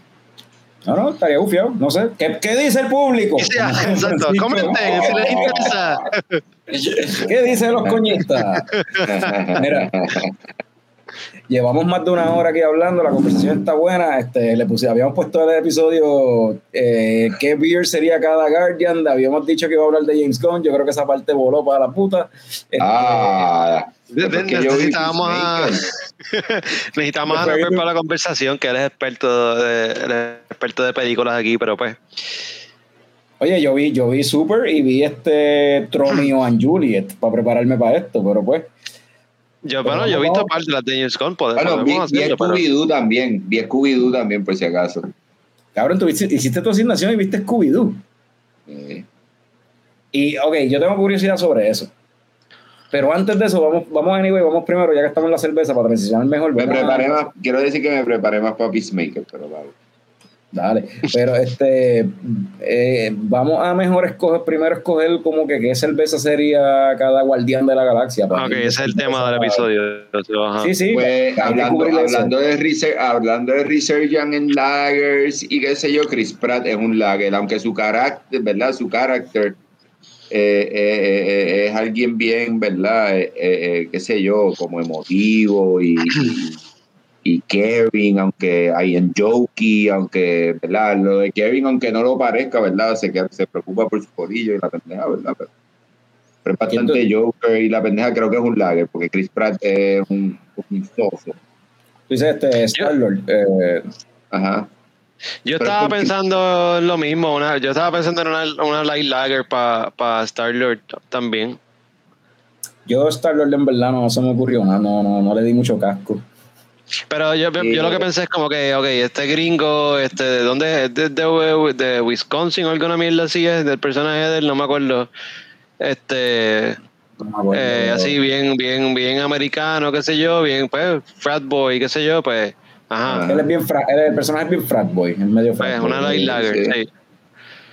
No, no, estaría bufiado, no sé. ¿Qué, qué dice el público? Sea, exacto. (laughs) Comenten si les interesa. (laughs) ¿Qué dicen los coñistas? Mira, llevamos más de una hora aquí hablando, la conversación está buena. Este, le puse, habíamos puesto el episodio eh, qué beer sería cada Guardian. Habíamos dicho que iba a hablar de James Gunn. Yo creo que esa parte voló para la puta. Este, ah, necesitábamos a, (laughs) necesitamos a vi- para la conversación, que eres experto de, eres experto de películas aquí, pero pues. Oye, yo vi, yo vi Super y vi este Tromeo and Juliet para prepararme para esto, pero pues. Yo, Pero bueno, yo he visto parte de las de James Gunn, pode- Bueno, vi, podemos vi pero- Scooby-Doo también. Vi Scooby-Doo también, por si acaso. Cabrón, tú hiciste, tu asignación y viste Scooby-Doo. Eh, Y, ok, yo tengo curiosidad sobre eso. Pero antes de eso, vamos, vamos anyway, vamos primero, ya que estamos en la cerveza, para transicionar mejor. me a- preparé más, quiero decir que me preparé más para Peacemaker, pero vale. Dale. Pero este, eh, vamos a mejor escoger, primero escoger como que qué cerveza sería cada guardián de la galaxia. para Ok, ese es el tema del episodio. Ajá. Sí, sí. Pues hablando, hablando, de research, hablando de Resurgence en lagers y qué sé yo, Chris Pratt es un lager, aunque su carácter, ¿verdad? Su carácter eh, eh, eh, es alguien bien, ¿verdad? Eh, eh, eh, qué sé yo, como emotivo y, y, y caring, aunque hay en jokey, aunque, ¿verdad? Lo de caring, aunque no lo parezca, ¿verdad? Se, se preocupa por su corillo y la pendeja, ¿verdad? Pero, pero es bastante joker y la pendeja creo que es un lager, porque Chris Pratt es un, un soso. Tú dices este, Star-Lord. eh, Ajá. Yo Pero estaba pensando en lo mismo. Una, yo estaba pensando en una, una light lager para Star-Lord también. yo Star-Lord en verdad no se me ocurrió nada, no, no, no le di mucho casco. Pero yo, yo, yo lo que pensé es como que, ok, este gringo, este, ¿de dónde es? De, de, de Wisconsin o alguna mierda así es, del personaje de él, no me acuerdo. Este, No me acuerdo. eh, así bien, bien, bien americano, qué sé yo, bien, pues, frat boy, qué sé yo, pues, ajá. Él es bien fra- él- el personaje es bien frat boy, es medio Pues, frat boy. una light lager, sí. sí.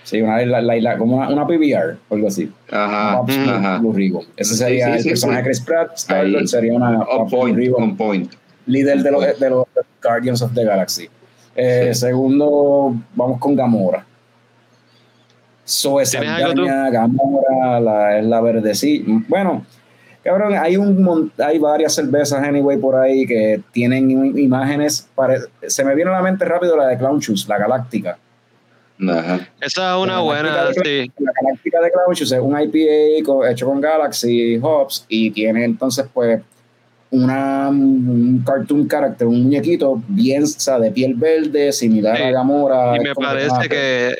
Sí, una, la- la- la- como una, una PBR o algo así. Ajá, Pops ajá. Blue. Ese sería sí, el sí, personaje sí. de Chris Pratt. Ahí. sería una point, on point. Líder de los, de los Guardians of the Galaxy. Eh, Sí. Segundo, vamos con Gamora. Saldaña, Gamora, la, es la verde, sí. Bueno, cabrón, hay un hay varias cervezas anyway por ahí que tienen im- imágenes. pare- se me viene a la mente rápido la de Clown Shoes, la Galáctica. Ajá. Esa es una La buena, sí. La Galáctica de Clown Shoes es un IPA hecho con Galaxy Hops y tiene entonces pues una, un cartoon character, un muñequito bien, o sea, de piel verde, similar Sí. a Gamora. Y me parece que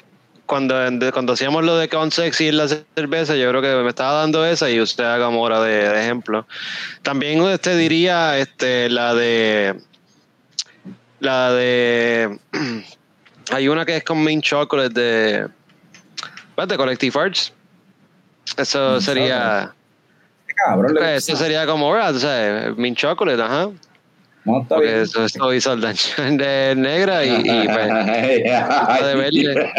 cuando, cuando hacíamos lo de Count Sexy en la cerveza, yo creo que me estaba dando esa y usted haga Gamora de, de ejemplo. También usted diría este, la de. La de. (clears throat) Hay una que es con Mint Chocolate de. De Collective Arts. Eso sería. Cabrón, Pues, eso sería como, ¿verdad? O sea, Mint Chocolate, ajá. no, está Porque bien. eso, eso hizo el daño de negra y, y pues, (laughs) de verde.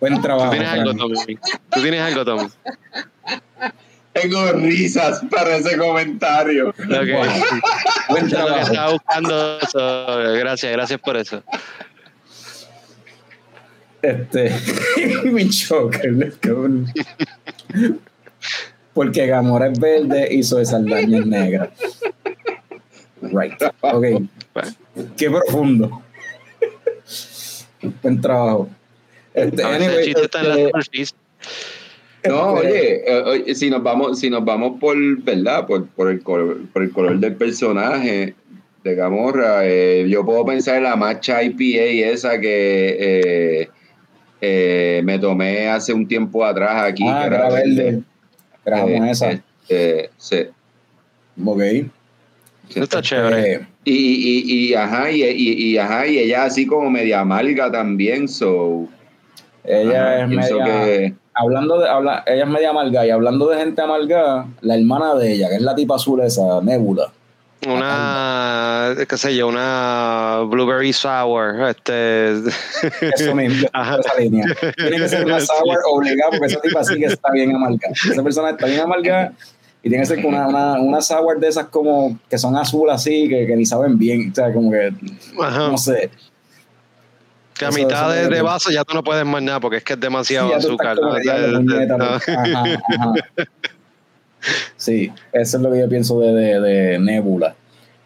Buen ¿Tú trabajo. tienes algo. Tommy? ¿Tú tienes algo, Tommy? Tengo risas para ese comentario. Ok. Buen es lo que trabajo. estaba buscando. eso. Gracias, gracias por eso. Este, (laughs) mi choker, cabrón. Porque Gamora es verde y Zoe Saldaña es negra. Right. Ok. Qué profundo. Buen trabajo. Este, anyway, chiste está en este. No, este, oye, eh, oye, si nos vamos, si nos vamos por, ¿verdad? Por, por el color, por el color del personaje de Gamorra, eh, yo puedo pensar en la matcha IPA esa que eh, eh, me tomé hace un tiempo atrás aquí. Ah, que era verde. Grabamos esa. este, sí. Ok. Eso está chévere. Eh, Y, y, y, ajá, y, y, y, ajá, y ella así como media amarga también, so. ella ajá, es media. que- Hablando de, habla, ella es media amarga y hablando de gente amarga, la hermana de ella, que es la tipa azul esa, Nebula. Una, qué sé yo, una blueberry sour. Este, Eso mismo, (laughs) Ajá. esa línea. Tiene que ser una (laughs) sour obligada porque esa tipa sí que está bien amarga. Esa persona está bien amarga y tiene que ser una, una, una sour de esas como que son azul así, que, que ni saben bien. O sea, como que, ajá, no sé. que a mitad de, de vaso ya tú no puedes más nada porque es que es demasiado Sí, azúcar. Ajá, ajá. (laughs) Sí, eso es lo que yo pienso de, de, de Nebula.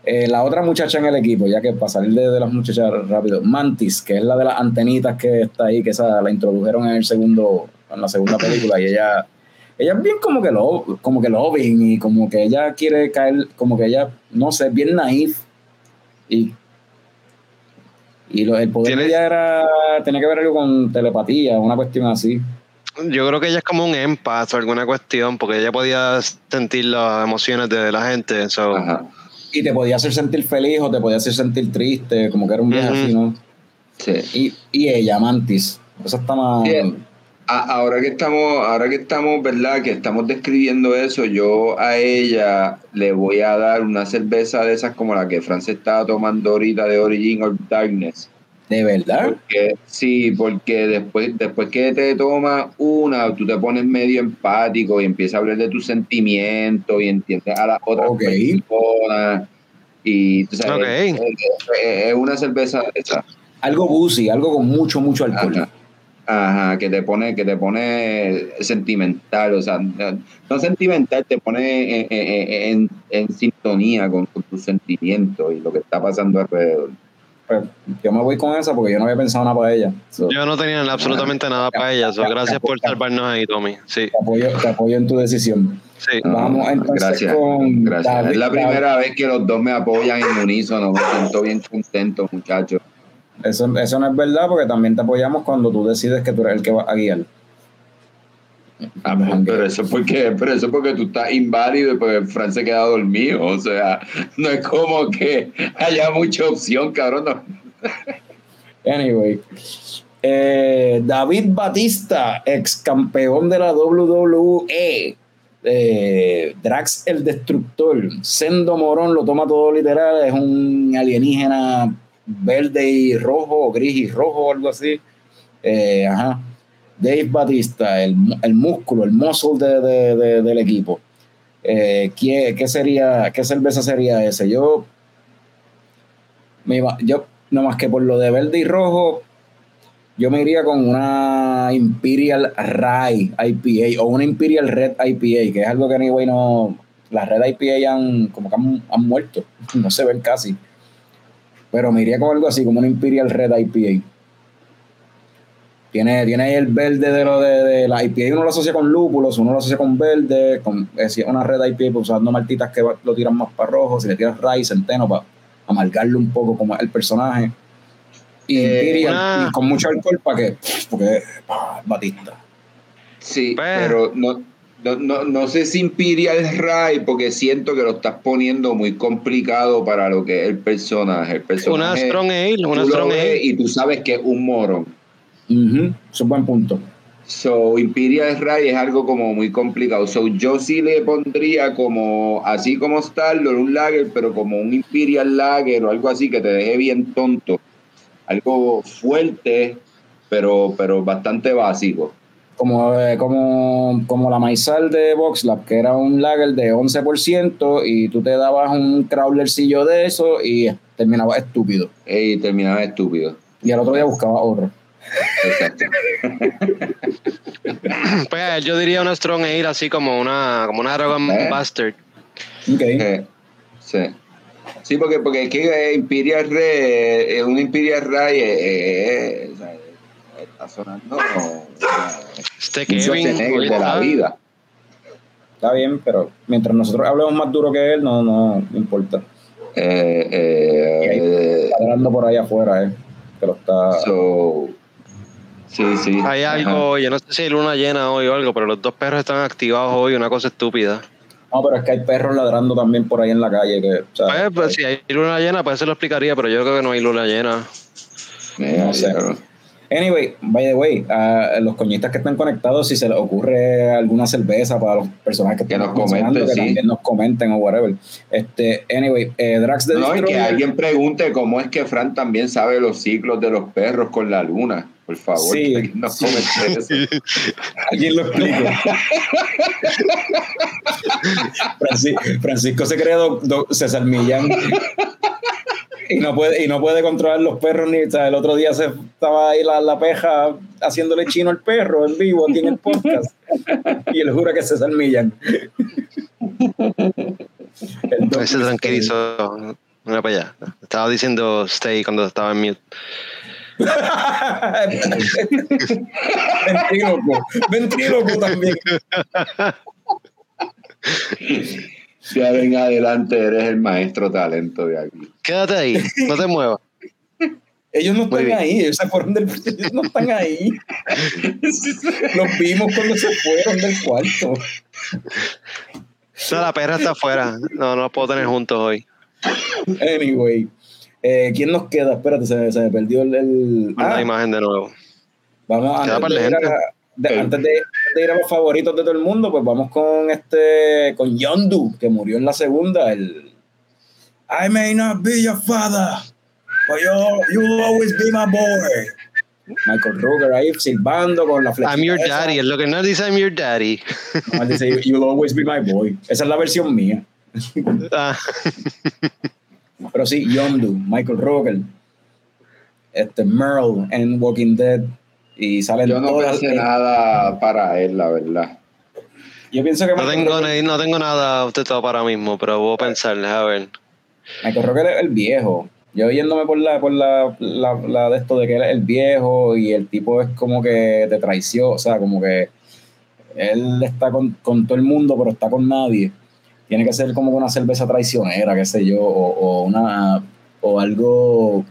Eh, la otra muchacha en el equipo, ya que para salir de, de las muchachas rápido, Mantis, que es la de las antenitas que está ahí, que esa la introdujeron en el segundo, en la segunda película, y ella, ella es bien como que lo, como que loving y como que ella quiere caer, como que ella, no sé, bien naif y y lo- el poder de ella era, tenía que ver algo con telepatía, una cuestión así. Yo creo que ella es como un empath o alguna cuestión porque ella podía sentir las emociones de la gente. so- Ajá. Y te podía hacer sentir feliz o te podía hacer sentir triste, como que era un viaje así, ¿no? Sí. Y, y ella, Mantis. Eso está más. Bien. Ahora que estamos, ahora que estamos, ¿verdad? Que estamos describiendo eso, yo a ella le voy a dar una cerveza de esas como la que Fran se estaba tomando ahorita de Origin of Darkness. De verdad. Porque, sí, porque después, después que te tomas una, tú te pones medio empático y empiezas a hablar de tus sentimientos y entiendes a las otras personas. Y tú sabes, Ok. es, es- es una cerveza esa. Algo boozy, algo con mucho, mucho alcohol. Ajá. Ajá, que te pone, que te pone sentimental, o sea, no sentimental, te pone en, en- en- en sintonía con, con tus sentimientos y lo que está pasando alrededor. Pues, yo me voy con esa porque yo no había pensado nada para ella. So, Yo no tenía absolutamente nada para ella. so, gracias por salvarnos ahí, Tommy. Sí, te, apoyo, te apoyo en tu decisión. sí. Vamos entonces gracias, con gracias. David- es la David. primera vez que los dos me apoyan en unísono, me siento bien contento, muchachos. Eso, eso no es verdad porque también te apoyamos cuando tú decides que tú eres el que va a guiar. Ah, pero eso porque, pero eso porque tú estás inválido y porque Fran se queda dormido. O sea, no es como que haya mucha opción, cabrón. no. Anyway. eh, David Batista, ex campeón de la WWE. eh, Drax el Destructor. Sendo Morón lo toma todo literal. Es un alienígena verde y rojo, o gris y rojo, algo así. Eh, ajá. Dave Batista, el, el músculo, el muscle de- de- de- del equipo. Eh, ¿qué, qué sería, qué cerveza sería ese? Yo, me yo, no más que por lo de verde y rojo, yo me iría con una Imperial Rye IPA o una Imperial Red IPA, que es algo que anyway no, las Red IPA han, como que han, han muerto, (laughs) no se ven casi. Pero me iría con algo así, como una Imperial Red IPA. Tiene, tiene ahí el verde de lo de, de la IPA, uno lo asocia con lúpulos, uno lo asocia con verde, con eh, si es una red IPA, pues usando maltitas que va- lo tiran más para rojo, si le tiras rye, centeno, para amargarlo un poco como es el personaje. Y Eh, una- y con mucho alcohol para que, porque ah, Batista. Sí, Pues- pero no, no, no, no sé si Imperial Ray, porque siento que lo estás poniendo muy complicado para lo que es el personaje. El Una personaje Strong Ale, una Strong Ale. y tú sabes que es un morón. Eso es un buen punto. So, Imperial Ray es algo como muy complicado. So, yo sí le pondría como, así como Starlord, un lager, pero como un Imperial Lager o algo así que te deje bien tonto. Algo fuerte, pero, pero bastante básico. Como, eh, como, como la maizal de VoxLab, que era un lager de 11%, y tú te dabas un crawlercillo de eso y terminabas estúpido. Y terminaba estúpido. Y al otro día buscaba otro. Exacto. (laughs) Pues yo diría una Strong Ale así como una, como una Dragon ¿Eh? Bastard. Ok. Eh, sí. Sí, porque, porque es que eh, Imperial Ray, eh, un Imperial Ray eh, eh, está sonando Este un Kevin. De la está- vida. Está bien, pero mientras nosotros hablemos más duro que él, no, no, no importa. Eh, eh, Está hablando por ahí afuera, eh. Que lo está. so, sí, sí. Hay algo, yo no sé si hay luna llena hoy o algo, pero los dos perros están activados hoy, una cosa estúpida. No, pero es que hay perros ladrando también por ahí en la calle. Que, o sea, Pues, pues, si hay luna llena, pues se lo explicaría, pero yo creo que no hay luna llena. No sé. Anyway, by the way, a los coñistas que están conectados, si se les ocurre alguna cerveza para los personajes que, Que están nos comenten, que sí. también nos comenten o whatever. Este, anyway, eh, Drax de No, y que alguien pregunte cómo es que Fran también sabe los ciclos de los perros con la luna. Por favor, Sí, (laughs) que nos sí. eso. (laughs) Alguien lo explica. (laughs) Franci- Francisco se cree do- do- César Millán. Y no, puede, y no puede controlar los perros ni. O sea, el otro día se estaba ahí la, la peja haciéndole chino al perro en vivo aquí en el podcast. Y él jura que es César Millán. Se tranquilizó. Mira para allá. Estaba diciendo stay cuando estaba en mute. Ventríloco. Ventríloco también. Ya en adelante eres el maestro talento de aquí. Quédate ahí, no te muevas. Ellos no están ahí, ellos se fueron del. Ellos no están ahí. Los vimos cuando se fueron del cuarto. No, la perra está afuera. No, no los puedo tener juntos hoy. Anyway, eh, ¿quién nos queda? Espérate, se, se me perdió el. el- Ah, la imagen de nuevo. vamos Queda antes de, ir a, antes de- de ir a los favoritos de todo el mundo, pues vamos con este. Con Yondu, que murió en la segunda. El. I may not be your father, but you, you'll always be my boy. Michael Rooker ahí silbando con la flecha. I'm your daddy. Es lo que no dice I'm your daddy. No, él dice, You'll always be my boy. Esa es la versión mía. (laughs) Ah, Pero sí, Yondu, Michael Rooker, este Merle en Walking Dead. Y salen Yo no todas. pensé nada para él, la verdad. Yo pienso que no, tengo, Rooker, ni- no tengo nada de todo para mismo, pero voy a pensar, a ver. Michael Rooker es el viejo. Yo yéndome por la, por la, la, la de esto de que él es el viejo y el tipo es como que te traicionó, o sea, como que él está con, con todo el mundo, pero está con nadie. Tiene que ser como una cerveza traicionera, qué sé yo, o, o una o algo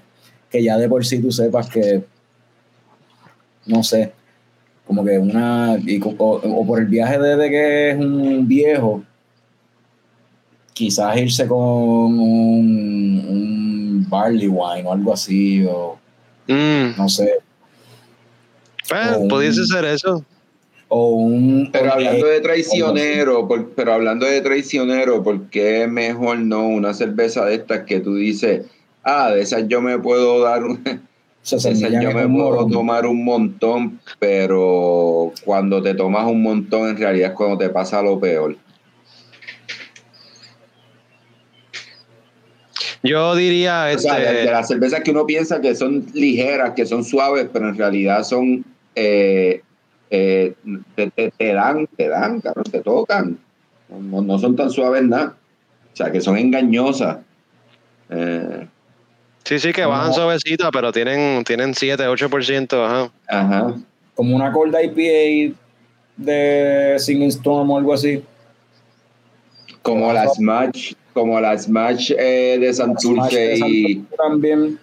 que ya de por sí tú sepas que no sé, como que una, y o, o por el viaje desde que es un viejo, quizás irse con un, un barley wine o algo así, o Mm, no sé, Oh. pudiese ser eso. O un... Pero hablando de traicionero, por- pero hablando de traicionero, ¿por qué mejor no una cerveza de estas que tú dices, ah, de esas yo me puedo dar, un- (laughs) se de esas semillan yo me un puedo morón. tomar un montón, pero cuando te tomas un montón en realidad es cuando te pasa lo peor. Yo diría, O sea, de, este, de las cervezas que uno piensa que son ligeras, que son suaves, pero en realidad son, eh, eh, te, te- te dan, te dan, cabrón, te tocan. No, no son tan suaves nada. O sea, que son engañosas. Eh, sí, sí, que como- bajan suavecita, pero tienen, tienen 7, 8%, ajá. ajá. como una Cold IPA de Singing Storm o algo así. Como Ajá. las match, como las match eh, de Santurce Smash y. También,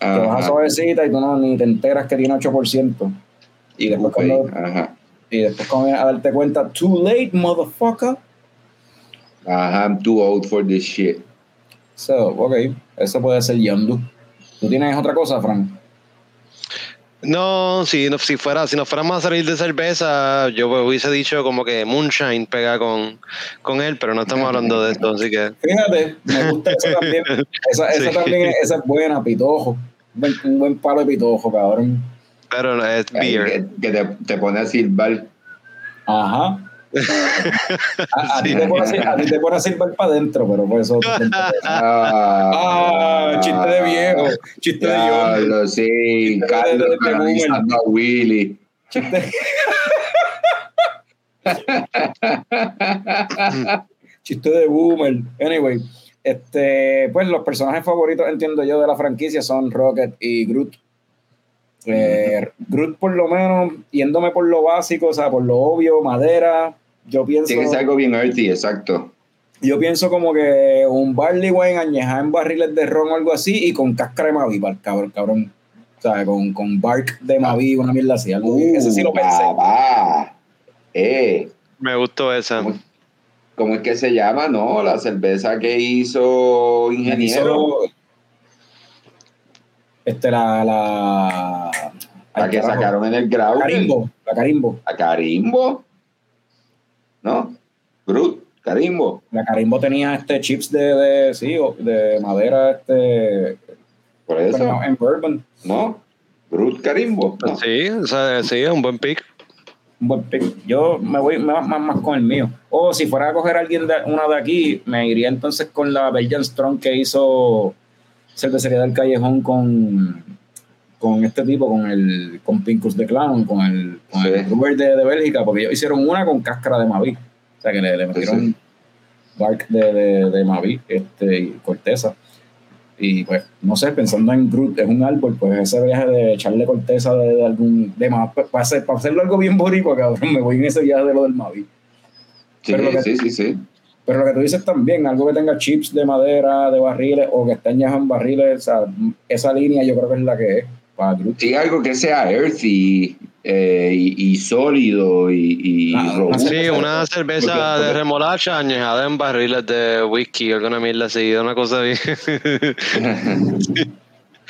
que baja Ajá, suavecita y tú no, ni te enteras que tiene 8%. Y después Coupé, cuando- Ajá. Y después cuando a darte cuenta, too late, motherfucker. Ajá, I'm too old for this shit. So, ok, eso puede ser Yondu. ¿Tú tienes otra cosa, Frank? No, si, no- si fuera, si nos fuéramos a salir de cerveza, yo hubiese dicho como que Moonshine pega con, con él, pero no estamos hablando de esto, así que Fíjate, me gusta esa también. (laughs) Esa, esa Sí. también es, esa es buena, pitojo. Un buen, un buen palo de pitojo, cabrón. Pero no es beer. Que, que te, te pone a silbar. Ajá. (laughs) A, a ti te pone a sil- a ti te pone a silbar para adentro, pero por eso. (laughs) Ah, Ah, chiste de viejo, chiste de. Diablo, sí, Carlos de- de canalizando a Willy. Chiste. (laughs) Chiste de boomer. Anyway, este, pues los personajes favoritos, entiendo yo, de la franquicia son Rocket y Groot. Eh, Groot, por lo menos, yéndome por lo básico, o sea, por lo obvio, madera. Yo pienso, Tiene que ser algo bien earthy, exacto. yo pienso como que un barley wine añejado en barriles de ron o algo así y con cáscara de Mavi, para el cabrón, cabrón. O sea, con, con bark de Mavi, una mierda así. algo- ese sí lo Uh, pensé. papá. Eh, Me gustó esa. ¿cómo, cómo es que se llama? No, la cerveza que hizo Ingeniero. Hizo, Este, la. La, La que carajo, sacaron en el La grau. Carimbo. La Carimbo. ¿A Carimbo? ¿No? Groot, Carimbo. La Carimbo tenía este chips de, de, sí, o- de madera este, Por eso. bueno, en bourbon. ¿No? Groot, Carimbo. ¿no? Sí, o sea, sí, es un buen pick. Un buen pick. Yo me voy más, más, más con el mío. O si fuera a coger a alguien de, una de aquí, me iría entonces con la Belgian Strong que hizo Cervecería del Callejón con, con este tipo, con el con Pincus de Clown, con el, con Sí. de, de Bélgica, porque ellos hicieron una con cáscara de Mavi. O sea que le, le metieron sí. bark de, de, de Mavi este, y corteza. Y pues, no sé, pensando en Groot, es un árbol, pues ese viaje de echarle corteza de, de algún. de más, para, hacer, para hacerlo algo bien boricua, cabrón, me voy en ese viaje de lo del Mavi. Sí, Pero lo que- sí, sí, sí. Pero lo que tú dices también, algo que tenga chips de madera, de barriles, o que esté añejado en barriles, o sea, esa línea yo creo que es la que es para. Sí, algo que sea earthy eh, y, y sólido y, y Ah, robusto. Sí, una cerveza Porque- de remolacha añejada en barriles de whisky, alguna mierda así, una cosa bien. (laughs) (laughs)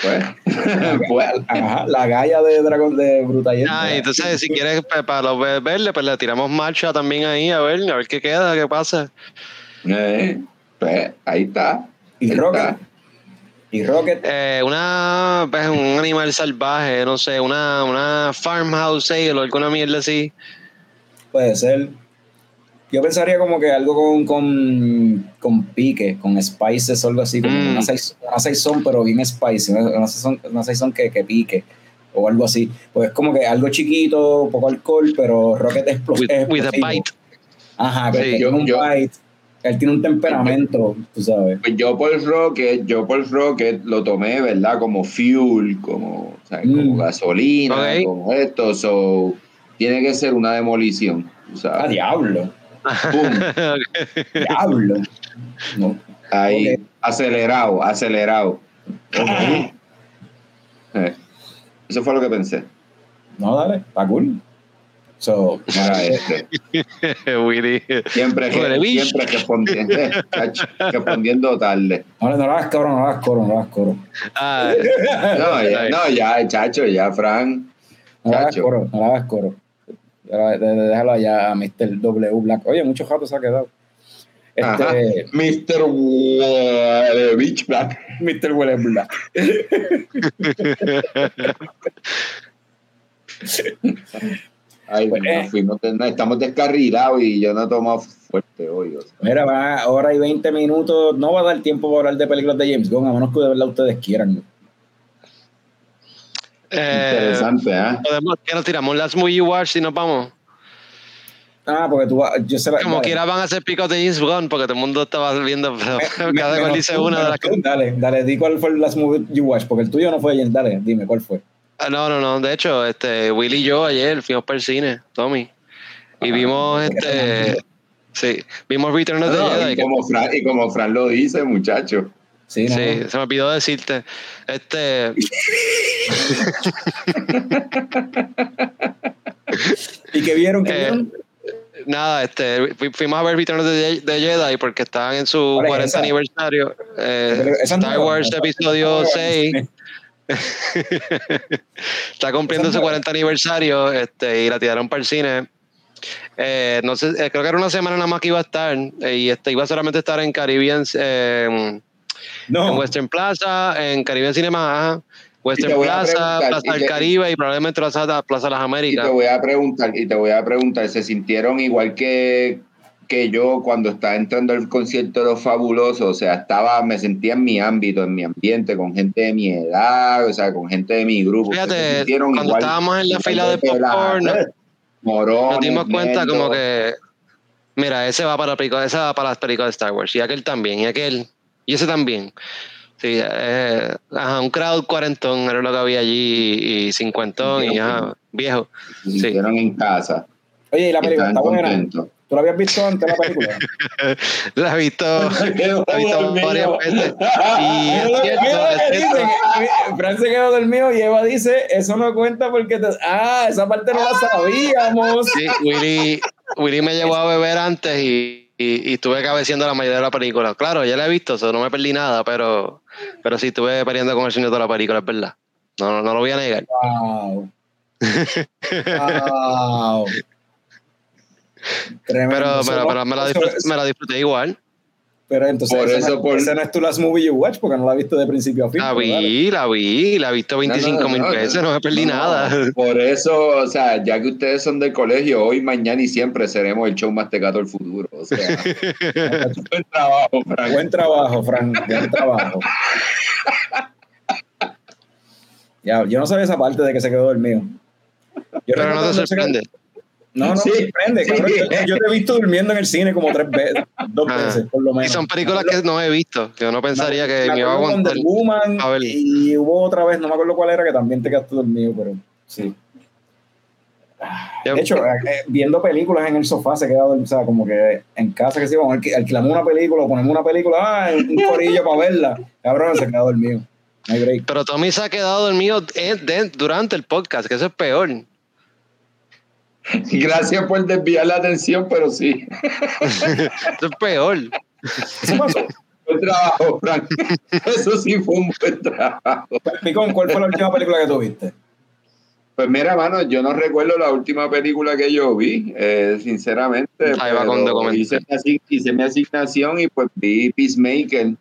Pues, (laughs) pues, (laughs) Ajá, la galla de Dragón de Brutayel. Ah, entonces si quieres pues, para los ve- verdes, pues le tiramos marcha también ahí, a ver, a ver qué queda, qué pasa. eh, pues, ahí está. Y ahí Rocket. está. Y Rocket, Eh, una, pues, un animal salvaje, no sé, una, una farmhouse o alguna mierda así. puede ser. Yo pensaría como que algo con, con, con pique, con spices o algo así, como Mm. una, sais- una saison, pero bien spicy, una, una saison, una saison que, que pique o algo así. Pues como que algo chiquito, poco alcohol, pero Rocket es explos- With, a explosivo. bite. Ajá, que Sí, tiene yo- un yo- bite. Él tiene un temperamento, tú sabes. Pues yo por Rocket, yo por Rocket lo tomé, ¿verdad? Como fuel, como, Mm. gasolina, como esto. So, tiene que ser una demolición. Ah, ¿sabes? diablo, Pum, (laughs) diablo. No. ahí, Ok. acelerado, acelerado. Eh, Eso fue lo que pensé. No, dale, está cool. So, Mira este. (laughs) Willy. Siempre, que- siempre respondiendo, (laughs) respondiendo tarde. no, no le hagas coro, no le hagas coro, no le hagas coro. Ah, No, ya, no, ya, chacho, ya, Frank. No le hagas coro, no le hagas coro. Déjalo allá a Mr. W Black. Oye, muchos gatos se ha quedado. Este, Mr. Wa- Beach Black. Mr. Will Black. (laughs) Ay, Pues, eh. no, estamos descarrilados y yo no tomo fuerte hoy. o sea. Mira, va hora y 20 minutos. No va a dar tiempo para hablar de películas de James Gunn, a menos que de verdad ustedes quieran. Eh, Interesante, ¿ah? podemos, ¿Qué nos tiramos? Las Movie Watch y nos vamos. Ah, porque tú vas. Yo sé Como dale. quiera van a hacer picos de James Gunn porque todo el mundo estaba viendo. Pero Me- cada menos cual dice tú, una de las que. tú. Dale, dale, di cuál fue el last movie you watch, porque el tuyo no fue James. Dale, dime cuál fue. Ah, No, no, no. De hecho, este, Willy y yo ayer fuimos para el cine, Tommy. Y Ah, vimos este. Sí, vimos Return of the No, Jedi. y, que- como Fran, y como Fran lo dice, muchacho. Sí, no. Sí, se me olvidó decirte. Este. (laughs) ¿Y qué vieron? ¿Qué Eh, vieron? Nada, este, fu- fuimos a ver Return of the, Jedi porque estaban en su ¿Cuál es 40 esa? aniversario. eh, Star. Wars episodio Ah, (laughs) 6 está cumpliendo su es nueva. 40 aniversario este, y la tiraron para el cine. Eh, no sé, eh, creo que era una semana nada más que iba a estar eh, y este, iba solamente a estar en Caribbean, eh, en No. Western Plaza, en Caribbean Cinema, ajá, Western Plaza, Plaza y del Caribe y probablemente Plaza, Plaza de las Y Américas. te voy a preguntar, y te voy a preguntar, ¿se sintieron igual que, que yo cuando estaba entrando al concierto de los fabulosos? O sea, estaba, me sentía en mi ámbito, en mi ambiente, con gente de mi edad, o sea, con gente de mi grupo. ¿Se Fíjate, cuando igual- estábamos en la fila de popcorn, nos- Morones, nos dimos cuenta como que, mira, ese va para la ese va para las películas de Star Wars, y aquel también, y aquel, y ese también. Sí, eh, ajá, un crowd cuarentón era lo que había allí, y cincuentón, y ajá, viejo. Se sintieron en casa. Oye, ¿y la película está buena? contentos. ¿Tú la habías visto antes la película? (laughs) La he visto, (laughs) la he visto varias veces. Y es cierto, es cierto. Fran se quedó dormido y Eva dice, eso no cuenta porque te... Ah, esa parte no la sabíamos. Sí, Willy, Willy me llevó a beber antes y, y, y estuve cabeceando la mayoría de la película. Claro, ya la he visto, so no me perdí nada, pero, pero sí estuve peleando con el señor de la película, es verdad. No, no, no lo voy a negar. Wow. (laughs) wow. Tremendo. Pero, pero, pero me, la disfruté, me la disfruté igual. Pero entonces, Por eso, no, por- esa no es tu last movie you watch porque no la has visto de principio a fin. La dale. vi, la vi, la he visto 25 mil No, no, no, veces, no me perdí no, nada. (laughs) Por eso, o sea, ya que ustedes son del colegio, hoy, mañana y siempre seremos el show más tecato del futuro. O sea, (laughs) buen trabajo, Frank. Buen trabajo, Frank. Buen trabajo. Ya, yo no sabía esa parte de que se quedó dormido. Yo Pero no te sorprende. No, no Sí, me sorprende. sí. cabrón. Yo, (laughs) yo te he visto durmiendo en el cine como tres veces, dos Ah. veces, por lo Y menos. son películas que no he visto, que yo no pensaría que Me me iba a aguantar. Wonder Woman A ver. y hubo otra vez, no me acuerdo cuál era, que también te quedaste dormido, pero sí. De hecho, eh, eh, viendo películas en el sofá se queda o sea, como que en casa que sí, vamos, alqui- alquilamos una película o ponemos una película, ah, un corillo para verla, cabrón, se queda dormido. No hay break. Pero Tommy se ha quedado dormido de- durante el podcast, que eso es peor. Gracias por desviar la atención, pero sí. Eso es peor. Eso pasó. Buen trabajo, Frank. Eso sí fue un buen trabajo. Picón, ¿cuál fue la última película que tuviste? Pues mira, mano, yo no recuerdo la última película que yo vi, eh, sinceramente. Ahí va con hice, mi hice mi asignación y pues vi Peacemaker.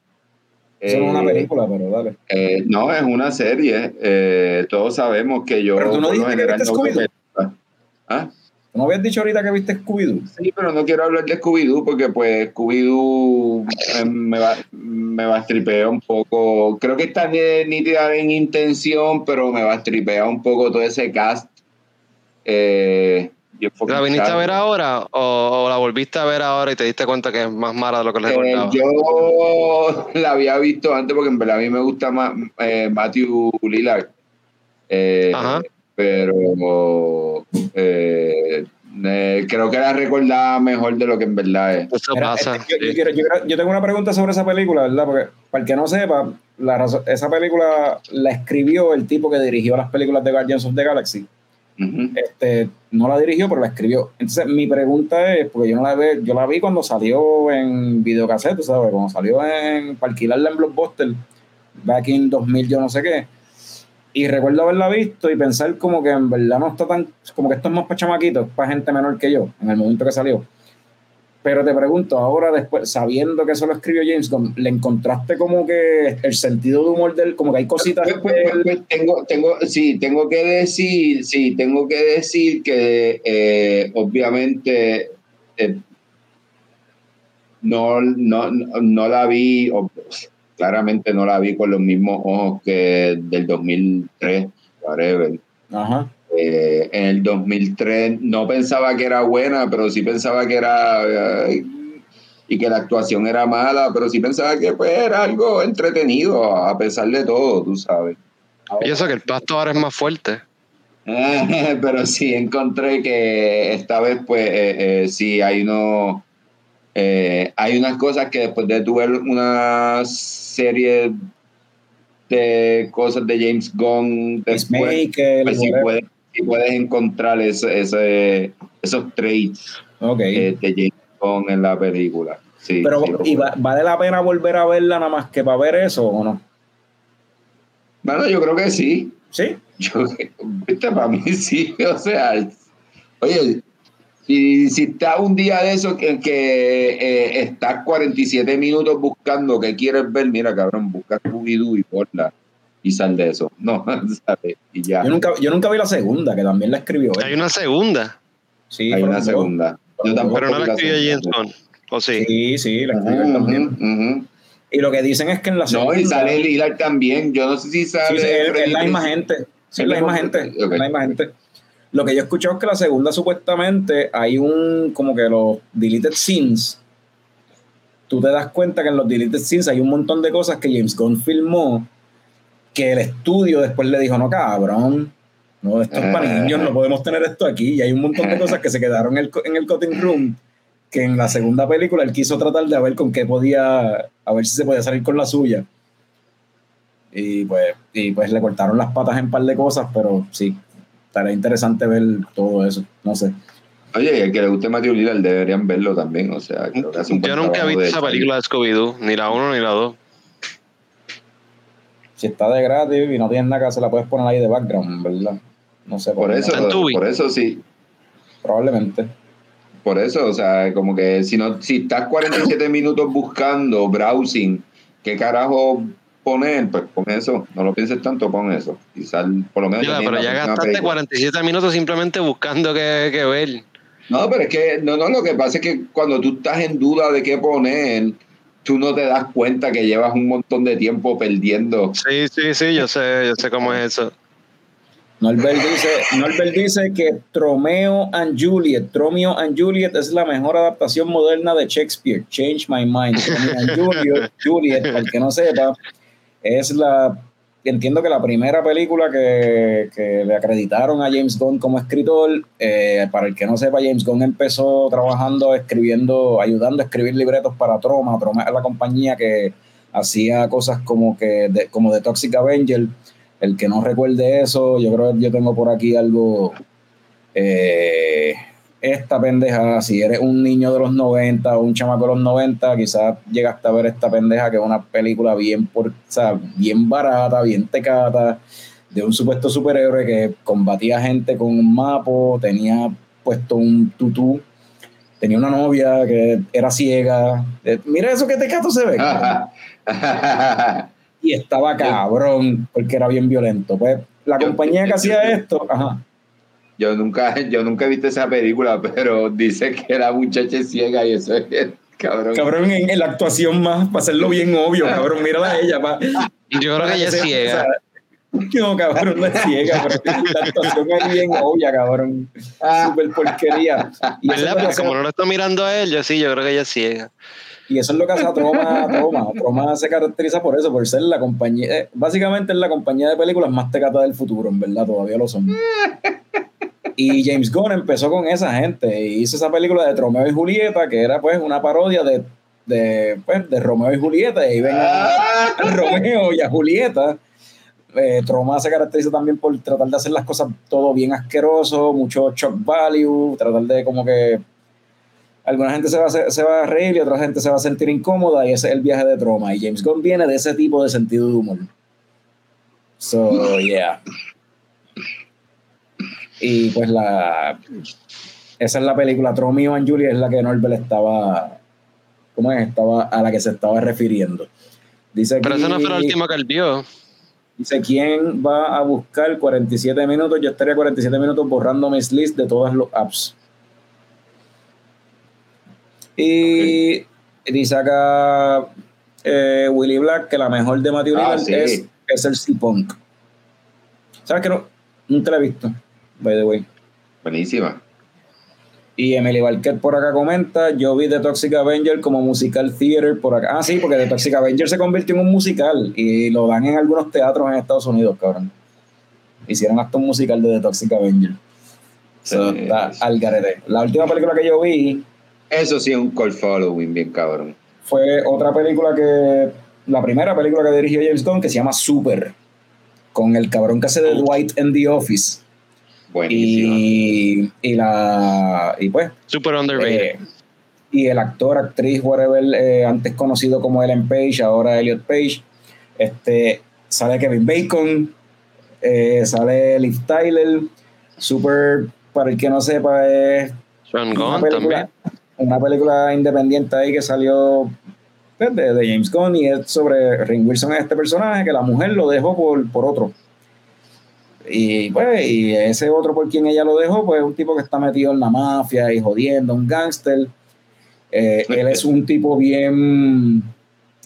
Eso no es una Eh, película, pero dale. eh, no, es una serie. Eh, todos sabemos que yo. Pero tú no dijiste que viste Scooby-Doo. ¿Ah? ¿Tú no habías dicho ahorita que viste Scooby-Doo? Sí, pero no quiero hablar de Scooby-Doo porque pues Scooby-Doo eh, me va, me va a estripea un poco. Creo que está ni- nítida en intención, pero me va a estripea un poco todo ese cast. Eh, ¿La viniste a ver ahora o, o la volviste a ver ahora y te diste cuenta que es más mala de lo que le Eh, recordaba? yo (laughs) la había visto antes porque en verdad a mí me gusta más eh, Matthew Lillard. Eh, Ajá. Pero eh, eh, creo que la recordaba mejor de lo que en verdad es. Eso pasa. este, yo, tengo una pregunta sobre esa película, ¿verdad? Porque para el que no sepa, la razón- esa película la escribió el tipo que dirigió las películas de Guardians of the Galaxy. Este, no la dirigió, pero la escribió. Entonces, mi pregunta es, porque yo no la ve, yo la vi cuando salió en videocassette, ¿sabes? Cuando salió en, para alquilarla en Blockbuster, back in 2000, yo no sé qué. Y recuerdo haberla visto y pensar como que en verdad no está tan, como que esto es más para chamaquitos, para gente menor que yo, en el momento que salió. Pero te pregunto, ahora después, sabiendo que eso lo escribió James Gunn, ¿le encontraste como que el sentido de humor del, como que hay cositas Pues, pues, pues, tengo, tengo, sí, tengo que decir, sí, tengo que decir que eh, obviamente eh, no, no, no la vi, claramente no la vi con los mismos ojos que del 2003, whatever. Ajá. Eh, en el 2003 no pensaba que era buena, pero sí pensaba que era eh, y que la actuación era mala, pero sí pensaba que pues, era algo entretenido a pesar de todo, tú sabes. Y eso que el pasto ahora es más fuerte. (laughs) pero sí encontré que esta vez pues eh, eh, sí hay uno eh, hay unas cosas que después de tu ver una serie de cosas de James Gunn después pues whatever. puedes, encontrar ese, ese- esos traits eh, de James Gunn en la película sí, Pero, sí, lo ¿y puedes. va- ¿vale la pena volver a verla nada más que para ver eso o no? bueno yo creo que sí Sí. Yo, (laughs) viste, para mí sí, (laughs) o sea, oye, si, si estás un día de eso que, que eh, estás 47 minutos buscando qué quieres ver, mira, cabrón, busca Scooby-Doo y ponla y sal de eso. No, (laughs) ¿sabes? Y ya. Yo nunca, yo nunca vi la segunda, que también la escribió él. Hay una segunda, Sí, Hay una segunda. Yo tampoco pero no la escribió. Gunn. ¿O sí? Sí, sí, la escribió él también. Y lo que dicen es que en la segunda. No, y sale Lillard también. Yo no sé si sale. sí, es, la misma gente. Sí, es El la misma gente. es la misma gente. Lo que yo he escuchado es que la segunda supuestamente hay un como que los deleted scenes. Tú te das cuenta que en los deleted scenes hay un montón de cosas que James Gunn filmó que el estudio después le dijo, no cabrón, no, esto es para niños, no podemos tener esto aquí. Y hay un montón de cosas que se quedaron en el, en el cutting room que en la segunda película él quiso tratar de ver con qué podía, a ver si se podía salir con la suya. Y pues, y pues le cortaron las patas en un par de cosas, pero sí, estaría interesante ver todo eso, no sé. Oye, y el que le guste Matthew Lillard deberían verlo también. O sea, creo que hace un buen Yo nunca he visto esa película de Scooby-Doo, ni la 1 ni la 2. Si está de gratis y no tienes nada que hacer, la puedes poner ahí de background, ¿verdad? No sé. Por qué eso, no. Por eso sí. Probablemente. Por eso, o sea, como que si no, si estás 47 minutos buscando, browsing, ¿qué carajo poner? Pues pon eso, no lo pienses tanto, pon eso. Sal, por lo menos. Pero ya gastaste película. 47 minutos simplemente buscando qué, qué ver. No, pero es que, no, no, lo que pasa es que cuando tú estás en duda de qué poner, tú no te das cuenta que llevas un montón de tiempo perdiendo. Sí, sí, sí, yo sé, yo sé cómo es eso. Norbert dice, Norbert dice que Tromeo and Juliet, Tromeo and Juliet es la mejor adaptación moderna de Shakespeare. Change my mind. Tromeo and Juliet, Juliet, para el que no sepa, es la, entiendo que la primera película que, que le acreditaron a James Gunn como escritor. Eh, para el que no sepa, James Gunn empezó trabajando, escribiendo, ayudando a escribir libretos para Troma. Troma es la compañía que hacía cosas como que de, como de Toxic Avenger. El que no recuerde eso, yo creo que yo tengo por aquí algo. eh, esta pendeja, si eres un niño de los 90 o un chamaco de los 90, quizás llegaste a ver esta pendeja que es una película bien, por, o sea, bien barata, bien tecata, de un supuesto superhéroe que combatía gente con un mapo, tenía puesto un tutú, tenía una novia que era ciega. Eh, Mira eso que tecato se ve. (laughs) y estaba cabrón porque era bien violento. Pues la compañía que hacía esto, ajá. Yo nunca, (laughs) yo nunca he visto esa película, pero dice que la muchacha es ciega y eso es cabrón. Cabrón, en, en la actuación más, para hacerlo bien obvio, cabrón, mírala a ella. pa- Yo creo que ella es sea- ciega. o sea, no, cabrón, no es ciega, pero la actuación es bien obvia, cabrón. Súper porquería. Y ¿Verdad? lo que Pero hace, como no lo está mirando a él, yo sí, yo creo que ella es ciega. y eso es lo que hace a Troma. Troma. Troma se caracteriza por eso, por ser la compañía, eh, básicamente es la compañía de películas más tecata del futuro, en verdad, todavía lo son. Y James Gunn empezó con esa gente y hizo esa película de Romeo y Julieta, que era pues una parodia de, de, pues, de Romeo y Julieta, y ahí ven a, a (laughs) Romeo y a Julieta Eh, Troma se caracteriza también por tratar de hacer las cosas todo bien asqueroso, mucho shock value, tratar de como que alguna gente se va, a, se va a reír y otra gente se va a sentir incómoda y ese es el viaje de Troma. Y James Gunn viene de ese tipo de sentido de humor. So, yeah. Y pues la... Esa es la película Tromeo and Julie, es la que Norbert estaba... ¿Cómo es? Estaba, a la que se estaba refiriendo. Dice Pero esa no fue la última que él vio. Dice, ¿quién va a buscar 47 minutos? Yo estaría 47 minutos borrando mis lists de todas los apps. Y dice acá eh, Willy Black que la mejor de Matthew Ah, sí. es, es el C-Punk. ¿Sabes que no? Nunca la he visto, by the way. Buenísima. Y Emily Barquet por acá comenta, yo vi The Toxic Avenger como musical theater por acá. Ah, sí, porque The Toxic Avenger se convirtió en un musical y lo dan en algunos teatros en Estados Unidos, cabrón. Hicieron hasta un musical de The Toxic Avenger. So, Sí, está sí. al garete. La última película que yo vi Eso sí es un call following bien cabrón. fue otra película que... La primera película que dirigió James Gunn que se llama Super. Con el cabrón que hace de Dwight en The Office. Y, y la... Y pues... Super underrated. Eh, y el actor, actriz, whatever, eh, antes conocido como Ellen Page, ahora Elliot Page, este, sale Kevin Bacon, eh, sale Liv Tyler, super, para el que no sepa, es Sean una Gunn película, también. una película independiente ahí que salió pues, de, de James Gunn y es sobre Ring Wilson, este personaje que la mujer lo dejó por, por otro. Y pues, y ese otro por quien ella lo dejó, pues es un tipo que está metido en la mafia y jodiendo, un gángster. Eh, él es un tipo bien,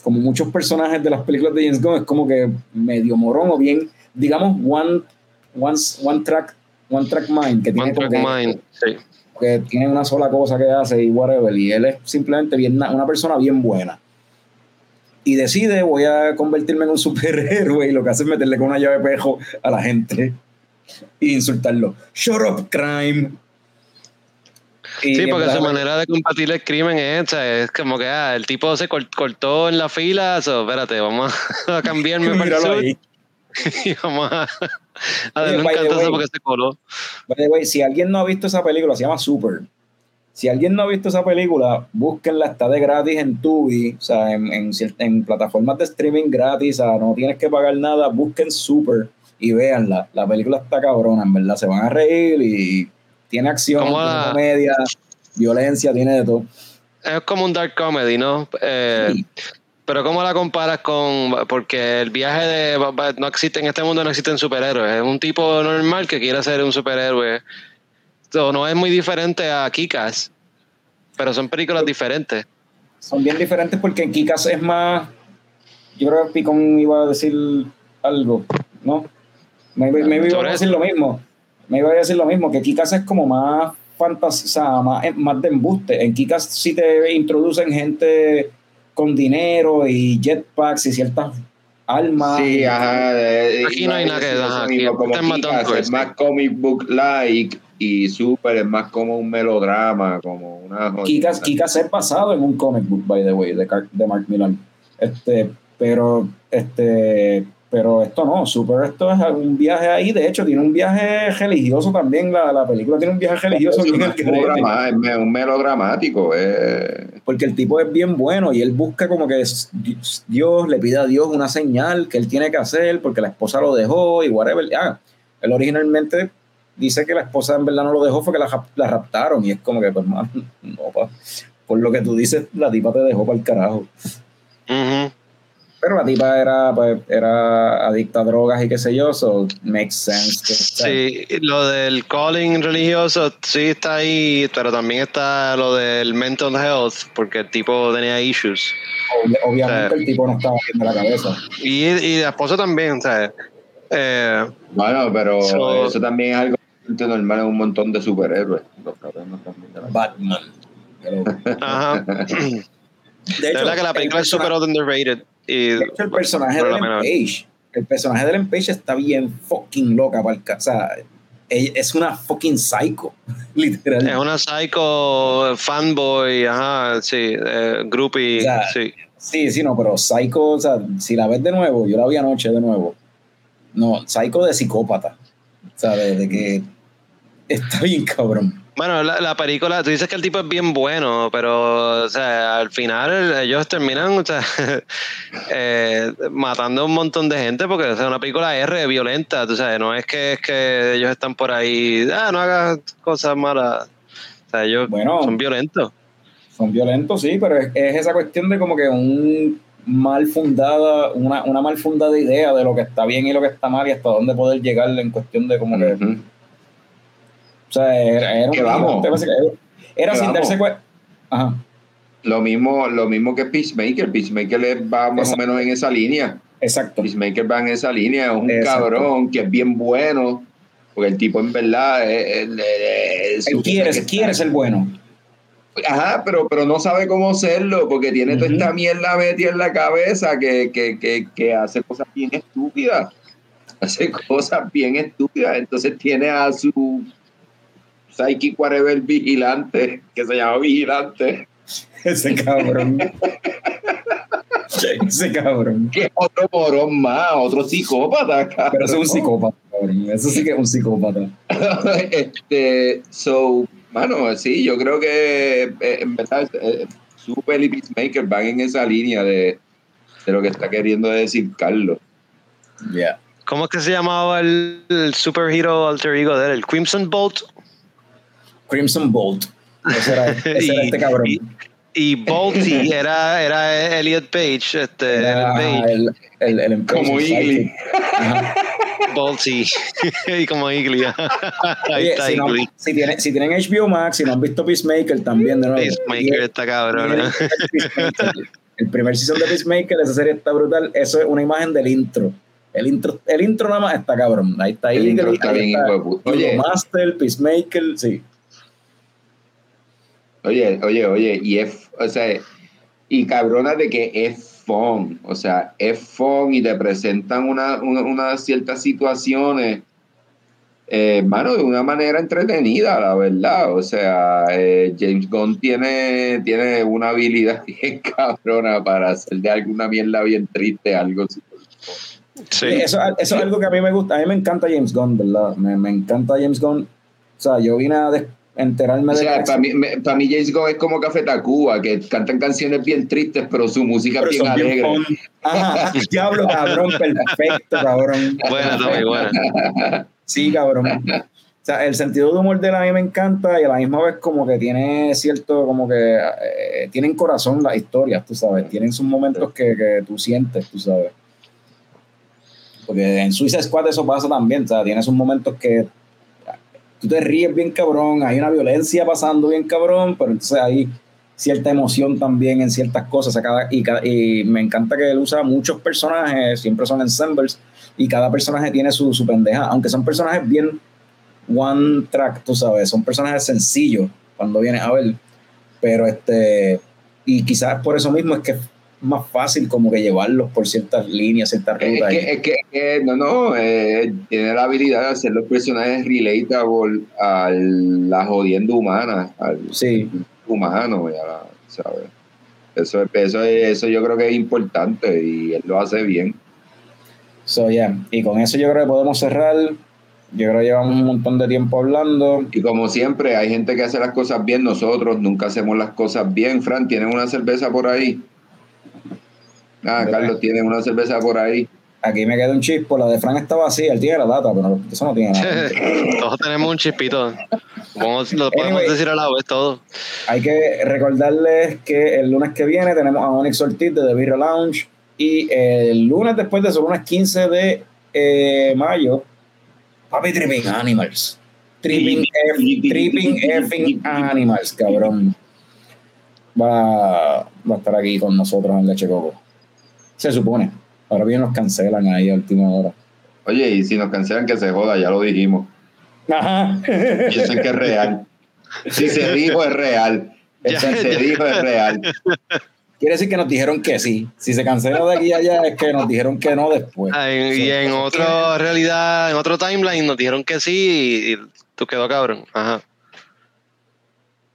como muchos personajes de las películas de James Gunn, es como que medio morón o bien, digamos, one, one, one track, one track mind, que tiene One Track que- Mind. Sí. que tiene una sola cosa que hace y whatever, y él es simplemente bien, una persona bien buena. Y decide, voy a convertirme en un superhéroe, y lo que hace es meterle con una llave de pejo a la gente e insultarlo. Shut up, crime. Y Sí, porque su a- manera de combatir el crimen es esa, es como que ah, el tipo se cort- cortó en la fila, so, espérate, vamos a cambiarme para el y vamos a, a darle un cantazo porque se coló. By the way, si alguien no ha visto esa película, se llama Super. Si alguien no ha visto esa película, búsquenla, está de gratis en Tubi, o sea, en, en, cier- en plataformas de streaming gratis, o sea, no tienes que pagar nada, busquen Super y véanla. La película está cabrona, en verdad, se van a reír y tiene acción, ¿Cómo tiene comedia, violencia, tiene de todo. Es como un dark comedy, ¿no? Eh, Sí. Pero ¿cómo la comparas con...? Porque el viaje de... No existe, en este mundo no existen superhéroes. Es un tipo normal que quiere ser un superhéroe. No es muy diferente a Kikas. Pero son películas diferentes. Son bien diferentes porque en Kikas es más. Yo creo que Picón iba a decir algo, ¿no? Me, me, me iba a decir lo mismo. Me iba a decir lo mismo, que Kikas es como más fantasía, o sea, más, más de embuste. En Kikas sí te introducen gente con dinero y jetpacks y ciertas armas. Sí, ajá. eh, Aquí no hay nada que- eso aquí como es más comic book like y Super es más como un melodrama, como una Kikas, Kikas es basado en un comic book, by the way, de, de Mark Millar. Este, pero, este, pero esto no, Super, esto es un viaje ahí. De hecho, tiene un viaje religioso también. La, la película tiene un viaje religioso es, bien un es melodramático. eh. porque el tipo es bien bueno y él busca como que Dios le pide a Dios una señal que él tiene que hacer porque la esposa lo dejó y whatever. Ah, él originalmente dice que la esposa en verdad no lo dejó, fue que la, la raptaron y es como que, pues, man, (laughs) no, pa. por lo que tú dices, la tipa te dejó para el carajo. Ujú. Pero la tipa era, pues, era adicta a drogas y qué sé yo, so makes sense. que- Sí, lo del calling religioso sí está ahí, pero también está lo del mental health, porque el tipo tenía issues. Ob- Obviamente Sí. el tipo no estaba bien de la cabeza. Y, y la esposa también, ¿sabes? Eh, Bueno, pero So- eso también es algo normal en un montón de superhéroes. Los cabrones también de la- Batman. Pero- ajá. (laughs) de De verdad que la película el es súper persona- underrated. Y, de hecho, el personaje de Ellen. Page, el personaje de Ellen Page está bien fucking loca para O sea, es una fucking psycho, (laughs) literal. es una psycho fanboy, ajá, sí, eh, groupie, O sea, sí. Sí, sí, no, pero psycho, o sea, si la ves de nuevo, yo la vi anoche de nuevo. No, Psycho de psicópata. ¿Sabes? De que está bien cabrón. Bueno, la, la película, tú dices que el tipo es bien bueno, pero o sea, al final ellos terminan o sea, (laughs) eh, matando a un montón de gente porque es una película R violenta, tú sabes, no es que, es que ellos están por ahí, ah, no hagas cosas malas. O sea, ellos Bueno. son violentos. Son violentos, sí, pero es, es esa cuestión de como que un mal fundada, una, una mal fundada idea de lo que está bien y lo que está mal y hasta dónde poder llegar en cuestión de como que. Ujú. O sea, era, un vamos. sin vamos. darse cuenta. Ajá, Lo mismo, lo mismo que Peacemaker. Peacemaker va más Exacto. o menos en esa línea. exacto. Peacemaker va en esa línea. Es un Exacto. cabrón que es bien bueno. Porque el tipo en verdad es, es- Él quiere, ser bueno. Ajá, pero, pero no sabe cómo serlo, porque tiene toda esta mierda metida en la cabeza que, que, que, que hace cosas bien estúpidas. Hace cosas bien estúpidas. Entonces tiene a su psychic whatever vigilante, que se llama vigilante, (laughs) Ese cabrón. Ese cabrón. que otro morón más, otro psicópata. cabrón. Pero eso es un psicópata, cabrón. Eso sí que es un psicópata. (laughs) este, so, mano, sí, yo creo que eh, en verdad eh, Super y Peacemaker van en esa línea de, de lo que está queriendo decir Carlos. Yeah. ¿Cómo es que se llamaba el, el superhero alter ego de él? ¿El Crimson Bolt? Crimson Bolt. Ese era, (laughs) ese era Y- este cabrón. y- Y Bolty (laughs) era, era Elliot Page, este, Era Elliot Page, el, el, el Como. Ajá. Bolty, (laughs) y como Igly. Ahí Oye, está si, no- Igly. si tienen, si tienen HBO Max, si no han visto Peacemaker también, de nuevo. Peacemaker está cabrón. ¿eh? Peacemaker. El primer season de Peacemaker, esa serie está brutal. Eso es una imagen del intro. El intro, el intro nada más está cabrón. Ahí está El está ahí. Oye, Oye. Master, Peacemaker, sí. Oye, oye, oye, y es, o sea, y cabrona de que es fun, o sea, es fun y te presentan una, una- unas ciertas situaciones, eh, mano, de una manera entretenida, la verdad, o sea, eh, James Gunn tiene, tiene una habilidad (laughs) bien cabrona para hacer de alguna mierda bien triste algo así. Sí. Eso, eso es algo que a mí me gusta. A mí me encanta James Gunn, ¿verdad? Me, me encanta James Gunn. O sea, yo vine a des- enterarme O de la- para mí, me- para mí James Gunn es como Café Tacuba, que cantan canciones bien tristes, pero su música pero es bien bien alegre. fun. Ajá, (laughs) diablo, cabrón, perfecto, cabrón. Buena, Tommy, buena. Sí, cabrón. O sea, el sentido de humor de él a mí me encanta y a la misma vez como que tiene cierto, como que eh, tienen corazón las historias, tú sabes, tienen sus momentos que, que tú sientes, tú sabes. Porque en Suicide Squad eso pasa también, o sea, tiene sus momentos que tú te ríes bien cabrón, hay una violencia pasando bien cabrón, pero entonces hay cierta emoción también en ciertas cosas. cada- y, me encanta que él usa muchos personajes, siempre son ensembles, y cada personaje tiene su, su pendeja, aunque son personajes bien one track, tú sabes, son personajes sencillos cuando vienes a ver, pero este, y quizás por eso mismo es que más fácil como que llevarlos por ciertas líneas, ciertas rutas. es que, es que, no, no, eh, tiene la habilidad de hacer los personajes relatable a la jodienda humana, al sí, humano, ya, ¿sabes? Eso, eso, eso yo creo que es importante y él lo hace bien. so yeah. y con eso yo creo que podemos cerrar. Yo creo que llevamos un montón de tiempo hablando. Y como siempre, hay gente que hace las cosas bien, nosotros nunca hacemos las cosas bien. Fran, ¿tienes una cerveza por ahí? Ah, Carlos, tiene una cerveza por ahí. Aquí me queda un chispo, la de Frank está vacía, él tiene la data, pero eso no tiene nada. (laughs) Todos tenemos un chispito. Vamos- lo podemos Anyway. decir a la vez todo. Hay que recordarles que el lunes que viene tenemos a Onyx Ortiz de The Beer Lounge y el lunes después de eso, lunes 15 de eh, mayo, Papi Tripping Animals. Tripping, F- tripping effing Animals, cabrón. Va, va a estar aquí con nosotros en Leche Coco. Se supone. Ahora bien nos cancelan ahí a última hora. Oye, y si nos cancelan que se joda, ya lo dijimos. Ajá. Piensen que es real. Si se (laughs) dijo, es real. Ya, Si se ya. dijo, es real. Quiere decir que nos dijeron que sí. Si se cancela de aquí a allá es que nos dijeron que no después. Ah, y en otra realidad, en otro timeline nos dijeron que sí y, y tú quedó cabrón. Ajá.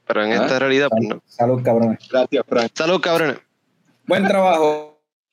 Pero en Ah. esta realidad, pues no. Salud, cabrones. Gracias, Frank. Salud, cabrones. Buen trabajo.